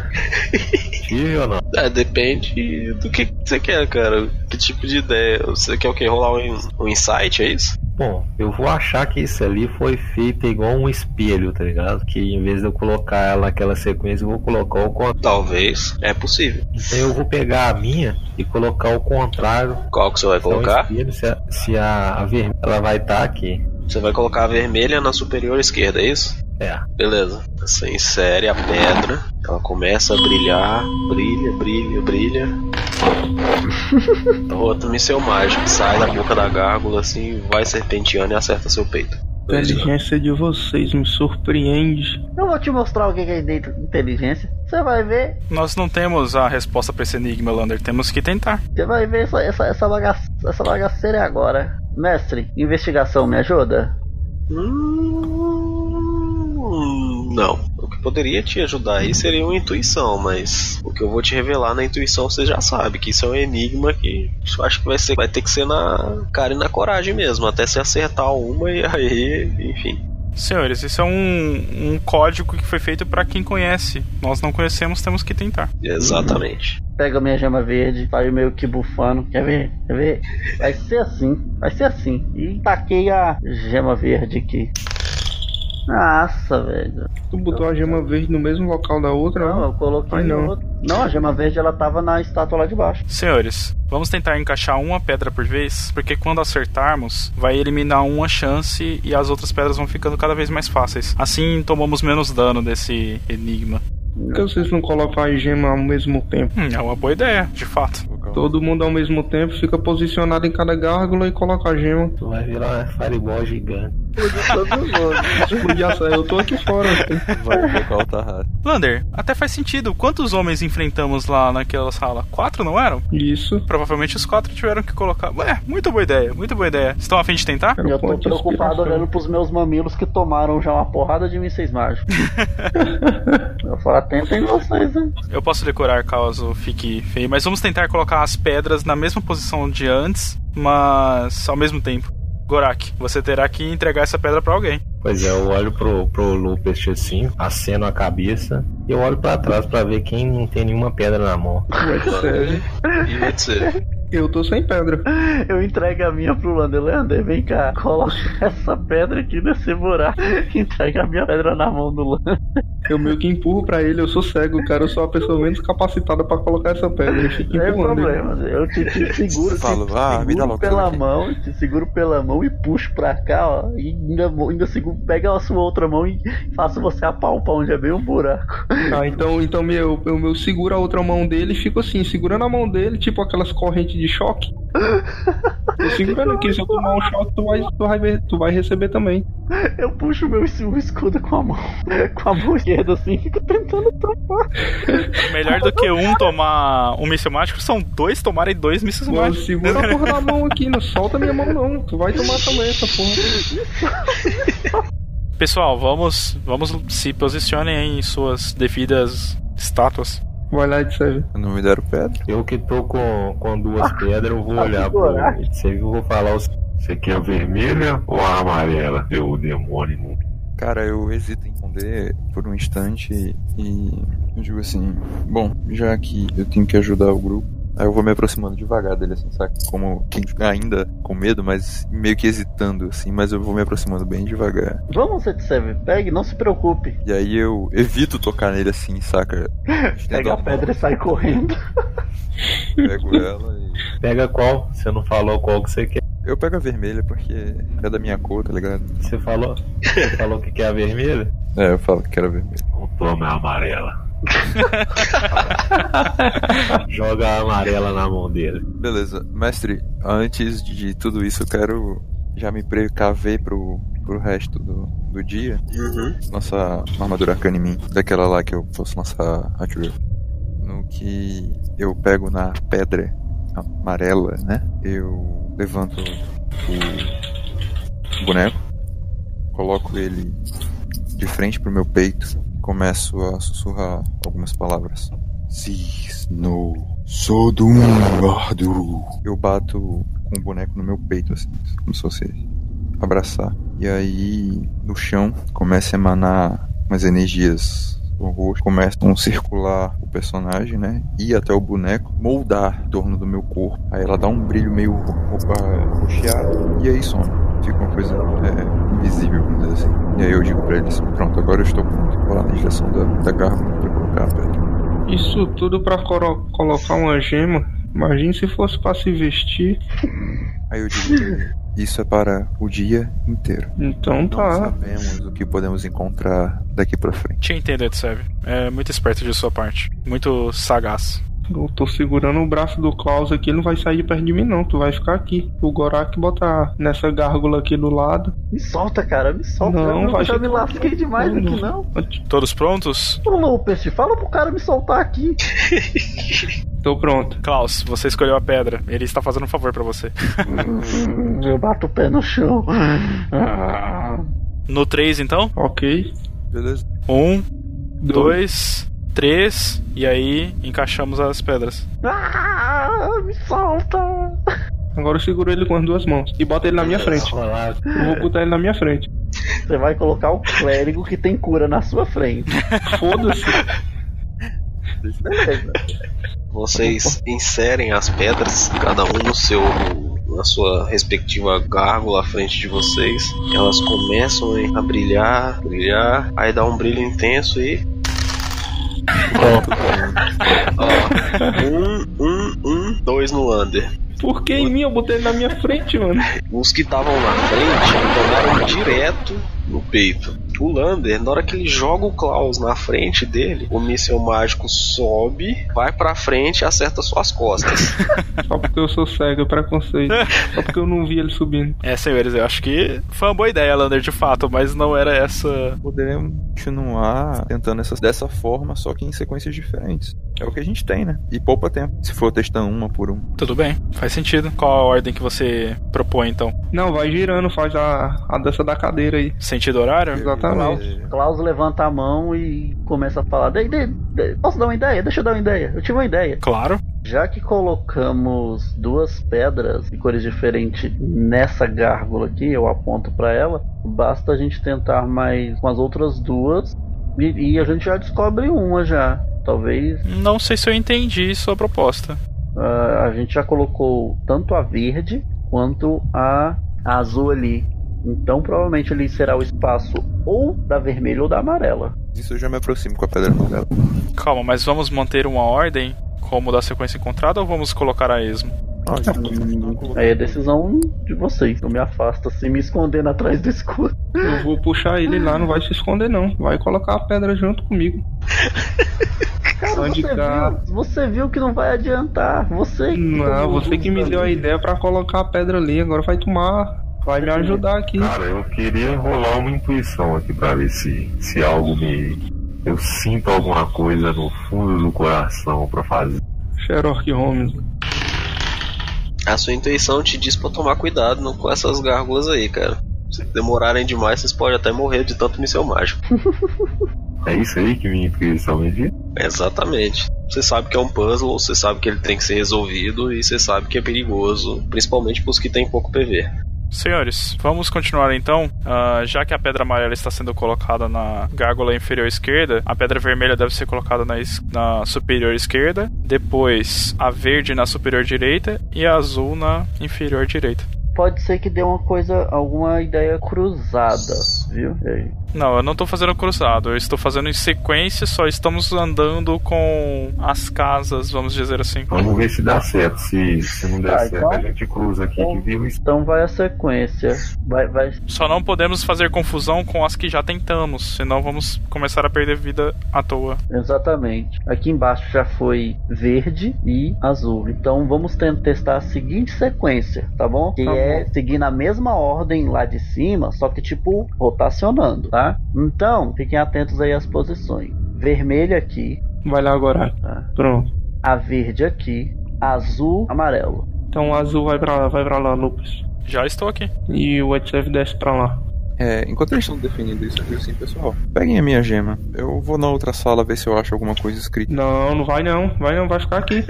Tive ou não? É, depende do que você quer, cara. Que tipo de ideia? Você quer o quê? Rolar um, um insight, é isso? Bom, eu vou achar que isso ali foi feito igual um espelho, tá ligado? Que em vez de eu colocar ela naquela sequência, eu vou colocar o contrário. Talvez. É possível. Então eu vou pegar a minha e colocar o contrário. Qual que você vai Então, o colocar? espelho, se a, se a, a vermelha ela vai estar aqui. Você vai colocar a vermelha na superior esquerda, é isso? É. Beleza. Você insere a pedra, ela começa a brilhar, brilha, brilha, brilha. O outro míssel mágico sai da boca da gárgula assim, vai serpenteando e acerta seu peito. De inteligência de vocês me surpreende. Eu vou te mostrar o que é dentro inteligência. Você vai ver. Nós não temos a resposta pra esse enigma, Lander. Temos que tentar. Você vai ver essa, essa, essa, bagace, essa bagaceira é agora. Mestre, investigação me ajuda? Hum, não. O que poderia te ajudar aí seria uma intuição, mas o que eu vou te revelar na intuição você já sabe, que isso é um enigma que eu acho que vai, ser, vai ter que ser na cara e na coragem mesmo, até se acertar uma e aí, enfim. Senhores, isso é um, um código que foi feito pra quem conhece. Nós não conhecemos, temos que tentar. Exatamente. Pega a minha gema verde, sai meio que bufando. Quer ver? Quer ver? Vai ser assim. Vai ser assim. E taquei a gema verde aqui. Nossa, velho. Tu botou a gema verde no mesmo local da outra? Não, né? eu coloquei Ai, não. outro. Não, a gema verde ela tava na estátua lá de baixo. Senhores, vamos tentar encaixar uma pedra por vez, porque quando acertarmos, vai eliminar uma chance e as outras pedras vão ficando cada vez mais fáceis. Assim tomamos menos dano desse enigma. Por que vocês não colocam a gema ao mesmo tempo? Hum, é uma boa ideia, de fato. Todo mundo ao mesmo tempo fica posicionado em cada gárgula e coloca a gema. Tu vai virar uma fireball gigante. Explodir sair, eu tô aqui fora. Vai colocar o Tarrasque. Lander, até faz sentido. Quantos homens enfrentamos lá naquela sala? Quatro, não eram? Isso. Provavelmente os quatro tiveram que colocar. Ué, muito boa ideia, muito boa ideia. Estão a fim de tentar? Eu tô preocupado olhando pros meus mamilos que tomaram já uma porrada de mísseis mágicos. eu falo, atentem vocês, hein? Eu posso decorar caso fique feio, mas vamos tentar colocar as pedras na mesma posição de antes, mas ao mesmo tempo. Gorak, você terá que entregar essa pedra pra alguém. Pois é, eu olho pro, pro Lupest assim, aceno a cabeça e eu olho pra trás pra ver quem não tem nenhuma pedra na mão. E vai ser. Eu tô sem pedra. Eu entrego a minha pro Lander. Lander, vem cá, coloca essa pedra aqui nesse buraco. Entrega a minha pedra na mão do Lander. Eu meio que empurro pra ele, eu sou cego, cara. Eu sou a pessoa menos capacitada pra colocar essa pedra. Eu fico Não ele. problema, eu te, te seguro, te, Falo, te ah, me dá seguro logo pela aqui. mão, te seguro pela mão e puxo pra cá, ó. E ainda, ainda seguro, pega a sua outra mão e faço você apalpar onde é bem um buraco. Ah, então, então meu, eu, eu seguro a outra mão dele e fico assim, segurando a mão dele, tipo aquelas correntes de choque. Tô segurando aqui, se eu tomar um choque, tu vai, tu vai, ver- tu vai receber também. Eu puxo meu o escudo com a mão, com a mão esquerda assim, fico tentando tampar. Melhor do que um tomar um míssil mágico são dois tomarem dois mísseis mágicos. segura a porra da mão aqui, não solta minha mão não. Tu vai tomar também essa porra. Pessoal, vamos, vamos se posicionem em suas devidas estátuas. Vai lá, Edsev. Não me deram pedra? Eu que tô com, com duas pedras, eu vou olhar pro. Você viu, eu vou falar os. Você quer a vermelha ou a amarela? Deu demônio. Cara, eu hesito em responder por um instante e eu digo assim, bom, já que eu tenho que ajudar o grupo, aí eu vou me aproximando devagar dele, assim, saca? Como quem fica ainda com medo, mas meio que hesitando, assim, mas eu vou me aproximando bem devagar. Vamos, Setsev, pegue, não se preocupe. E aí eu evito tocar nele assim, saca? Pega a pedra e sai correndo. Pego ela e. Pega qual? Você não falou qual que você quer. Eu pego a vermelha porque é da minha cor, tá ligado? Você falou, você falou que quer a vermelha? É, eu falo que quero a vermelha. Toma a amarela. Joga a amarela na mão dele. Beleza, mestre, antes de tudo isso eu quero já me precaver pro, pro resto do, do dia. Uhum. Nossa armadura arcana em mim, daquela lá que eu fosse lançar a drill. No que eu pego na pedra amarela, né? Eu levanto o boneco, coloco ele de frente pro meu peito, começo a sussurrar algumas palavras. Sis no Sodum Ardu. Eu bato com o boneco no meu peito, assim, como se fosse abraçar. E aí, no chão, começa a emanar umas energias o rosto começam a circular o personagem, né? Ir até o boneco, moldar em torno do meu corpo. Aí ela dá um brilho meio ro- ro- roxeado e aí some. Fica uma coisa é, invisível, vamos dizer assim. E aí eu digo pra eles: pronto, agora eu estou pronto. Vou lá na direção da, da gárgula pra colocar a pedra. Isso tudo pra colocar uma gema. Imagine se fosse pra se vestir. Aí eu digo pra ele: isso é para o dia inteiro. Então Não tá. sabemos o que podemos encontrar daqui pra frente. Te entendo, Edseb. É muito esperto de sua parte. Muito sagaz. Eu tô segurando o braço do Klaus aqui, ele não vai sair de perto de mim não, tu vai ficar aqui. O Gorak botar nessa gárgula aqui do lado. Me solta, cara, me solta. Não, eu vai já me lasquei demais aqui, não. Todos prontos? Ô, Lopes, fala pro cara me soltar aqui. Tô pronto. Klaus, você escolheu a pedra. Ele está fazendo um favor pra você. Eu bato o pé no chão. No 3, então? Ok. Beleza? Um, dois, três. E aí encaixamos as pedras. Ah, me solta. Agora eu seguro ele com as duas mãos e boto ele na minha frente. Eu vou botar ele na minha frente. Você vai colocar o clérigo que tem cura na sua frente. Foda-se. Beleza. Vocês inserem as pedras, cada um no seu na sua respectiva gárgula à frente de vocês. Elas começam a brilhar, brilhar, aí dá um brilho intenso e Ó, um, um, um, dois no under. Por que em mim eu botei ele na minha frente, mano? Os que estavam na frente tomaram direto no peito. O Lander, na hora que ele joga o Klaus na frente dele, o míssil mágico sobe, vai pra frente e acerta suas costas. Só porque eu sou cego, é preconceito. Só porque eu não vi ele subindo. É, senhores, eu acho que foi uma boa ideia, Lander, de fato, mas não era essa. Poderemos continuar tentando essas dessa forma, só que em sequências diferentes. É o que a gente tem, né? E poupa tempo. Se for testando uma por um. Tudo bem, faz sentido. Qual a ordem que você propõe, então? Não, vai girando, faz a, a dança da cadeira aí. Sentido horário? Exatamente. Klaus levanta a mão e começa a falar. "Dei- dei- Posso dar uma ideia? Deixa eu dar uma ideia. Eu tive uma ideia. Claro. Já que colocamos duas pedras de cores diferentes nessa gárgula aqui, eu aponto pra ela, basta a gente tentar mais com as outras duas e, e a gente já descobre uma já. Talvez Não sei se eu entendi sua proposta. ah, a gente já colocou tanto a verde quanto a azul ali. Então provavelmente ali será o espaço ou da vermelha ou da amarela. Isso eu já me aproximo com a pedra amarela. Calma, mas vamos manter uma ordem como da sequência encontrada ou vamos colocar a esmo? Ah, Aí é decisão de vocês. Eu me afasto assim, me escondendo atrás do escudo. Eu vou puxar ele lá, não vai se esconder não. Vai colocar a pedra junto comigo. Cara, Onde você, tá? viu, você viu que não vai adiantar. Você. Não, você que me deu a ideia pra colocar a pedra ali, agora vai tomar. Vai me ajudar aqui. Cara, eu queria rolar uma intuição aqui pra ver se, se algo me. Eu sinto alguma coisa no fundo do coração pra fazer. Sherlock Holmes. A sua intuição te diz pra tomar cuidado não com essas gárgulas aí, cara. Se demorarem demais, vocês podem até morrer de tanto míssil mágico. É isso aí que minha intuição me diz? Exatamente. Você sabe que é um puzzle, você sabe que ele tem que ser resolvido e você sabe que é perigoso, principalmente pros que tem pouco PV. Senhores, vamos continuar então. Ah, já que a pedra amarela está sendo colocada na gárgula inferior esquerda, a pedra vermelha deve ser colocada na, na superior esquerda, depois a verde na superior direita e a azul na inferior direita. Pode ser que dê uma coisa, alguma ideia cruzada. viu? Não, eu não tô fazendo cruzado, eu estou fazendo em sequência, só estamos andando com as casas, vamos dizer assim. Vamos ver se dá certo. Se, se não der Tá, certo, então- a gente cruza aqui que viu isso. Então vai a sequência. Vai, vai. Só não podemos fazer confusão com as que já tentamos, senão vamos começar a perder vida à toa. Exatamente. Aqui embaixo já foi verde e azul. Então vamos testar a seguinte sequência, tá bom? Que Tá é seguir na mesma ordem lá de cima, só que tipo rotacionando, tá? Então fiquem atentos aí às posições. Vermelho aqui, Vai lá agora. tá? Pronto. A verde aqui, azul, amarelo. Então o azul vai pra, vai pra lá, Lucas. Já estou aqui. E o White desce pra lá. É, enquanto eles estão definindo isso, digo assim, pessoal, peguem a minha gema. Eu vou na outra sala ver se eu acho alguma coisa escrita. Não, não vai não. Vai não, vai ficar aqui.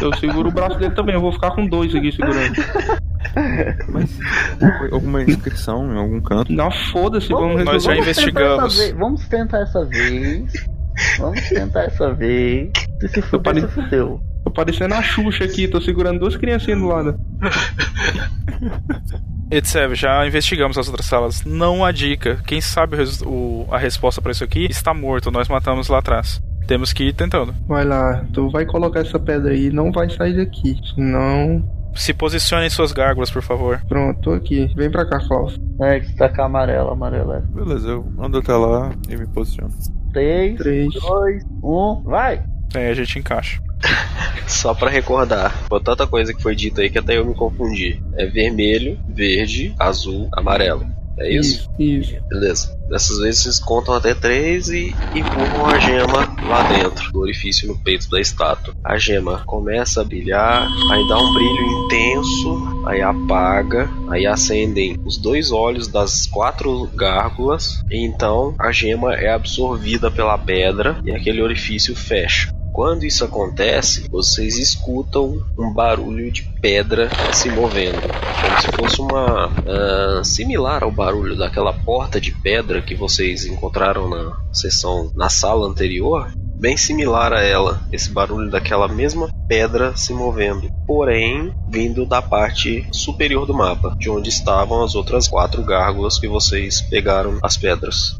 Eu seguro o braço dele também. Eu vou ficar com dois aqui segurando. Mas alguma inscrição em algum canto? Não, foda-se, vamos Nós já resolver. investigamos. Tentar Vamos tentar essa vez. Vamos tentar essa vez. Se se fuder, pare- se fudeu. Tô parecendo a Xuxa aqui, tô segurando duas criancinhas do lado. Etsev, já investigamos as outras salas. Não há dica. Quem sabe o o- a resposta para isso aqui está morto. Nós matamos lá atrás. Temos que ir tentando. Vai lá, tu vai colocar essa pedra aí, não vai sair daqui. Senão. Se posicionem suas gárgulas, por favor. Pronto, tô aqui. Vem pra cá, Klaus. É, que tá com a amarela, amarela. Beleza, eu ando até lá e me posiciono. 3, Três. 2, 1, vai! Aí a gente encaixa. Só pra recordar, por tanta coisa que foi dita aí que até eu me confundi. É vermelho, verde, azul, amarelo. É isso? Isso. Beleza. Dessas vezes vocês contam até três e empurram a gema lá dentro do orifício no peito da estátua. A gema começa a brilhar, aí dá um brilho intenso, aí apaga, aí acendem os dois olhos das quatro gárgulas, e então a gema é absorvida pela pedra e aquele orifício fecha. Quando isso acontece, vocês escutam um barulho de pedra se movendo, como se fosse uma ah, similar ao barulho daquela porta de pedra que vocês encontraram na sessão na sala anterior, bem similar a ela, esse barulho daquela mesma pedra se movendo, porém vindo da parte superior do mapa, de onde estavam as outras quatro gárgulas que vocês pegaram as pedras.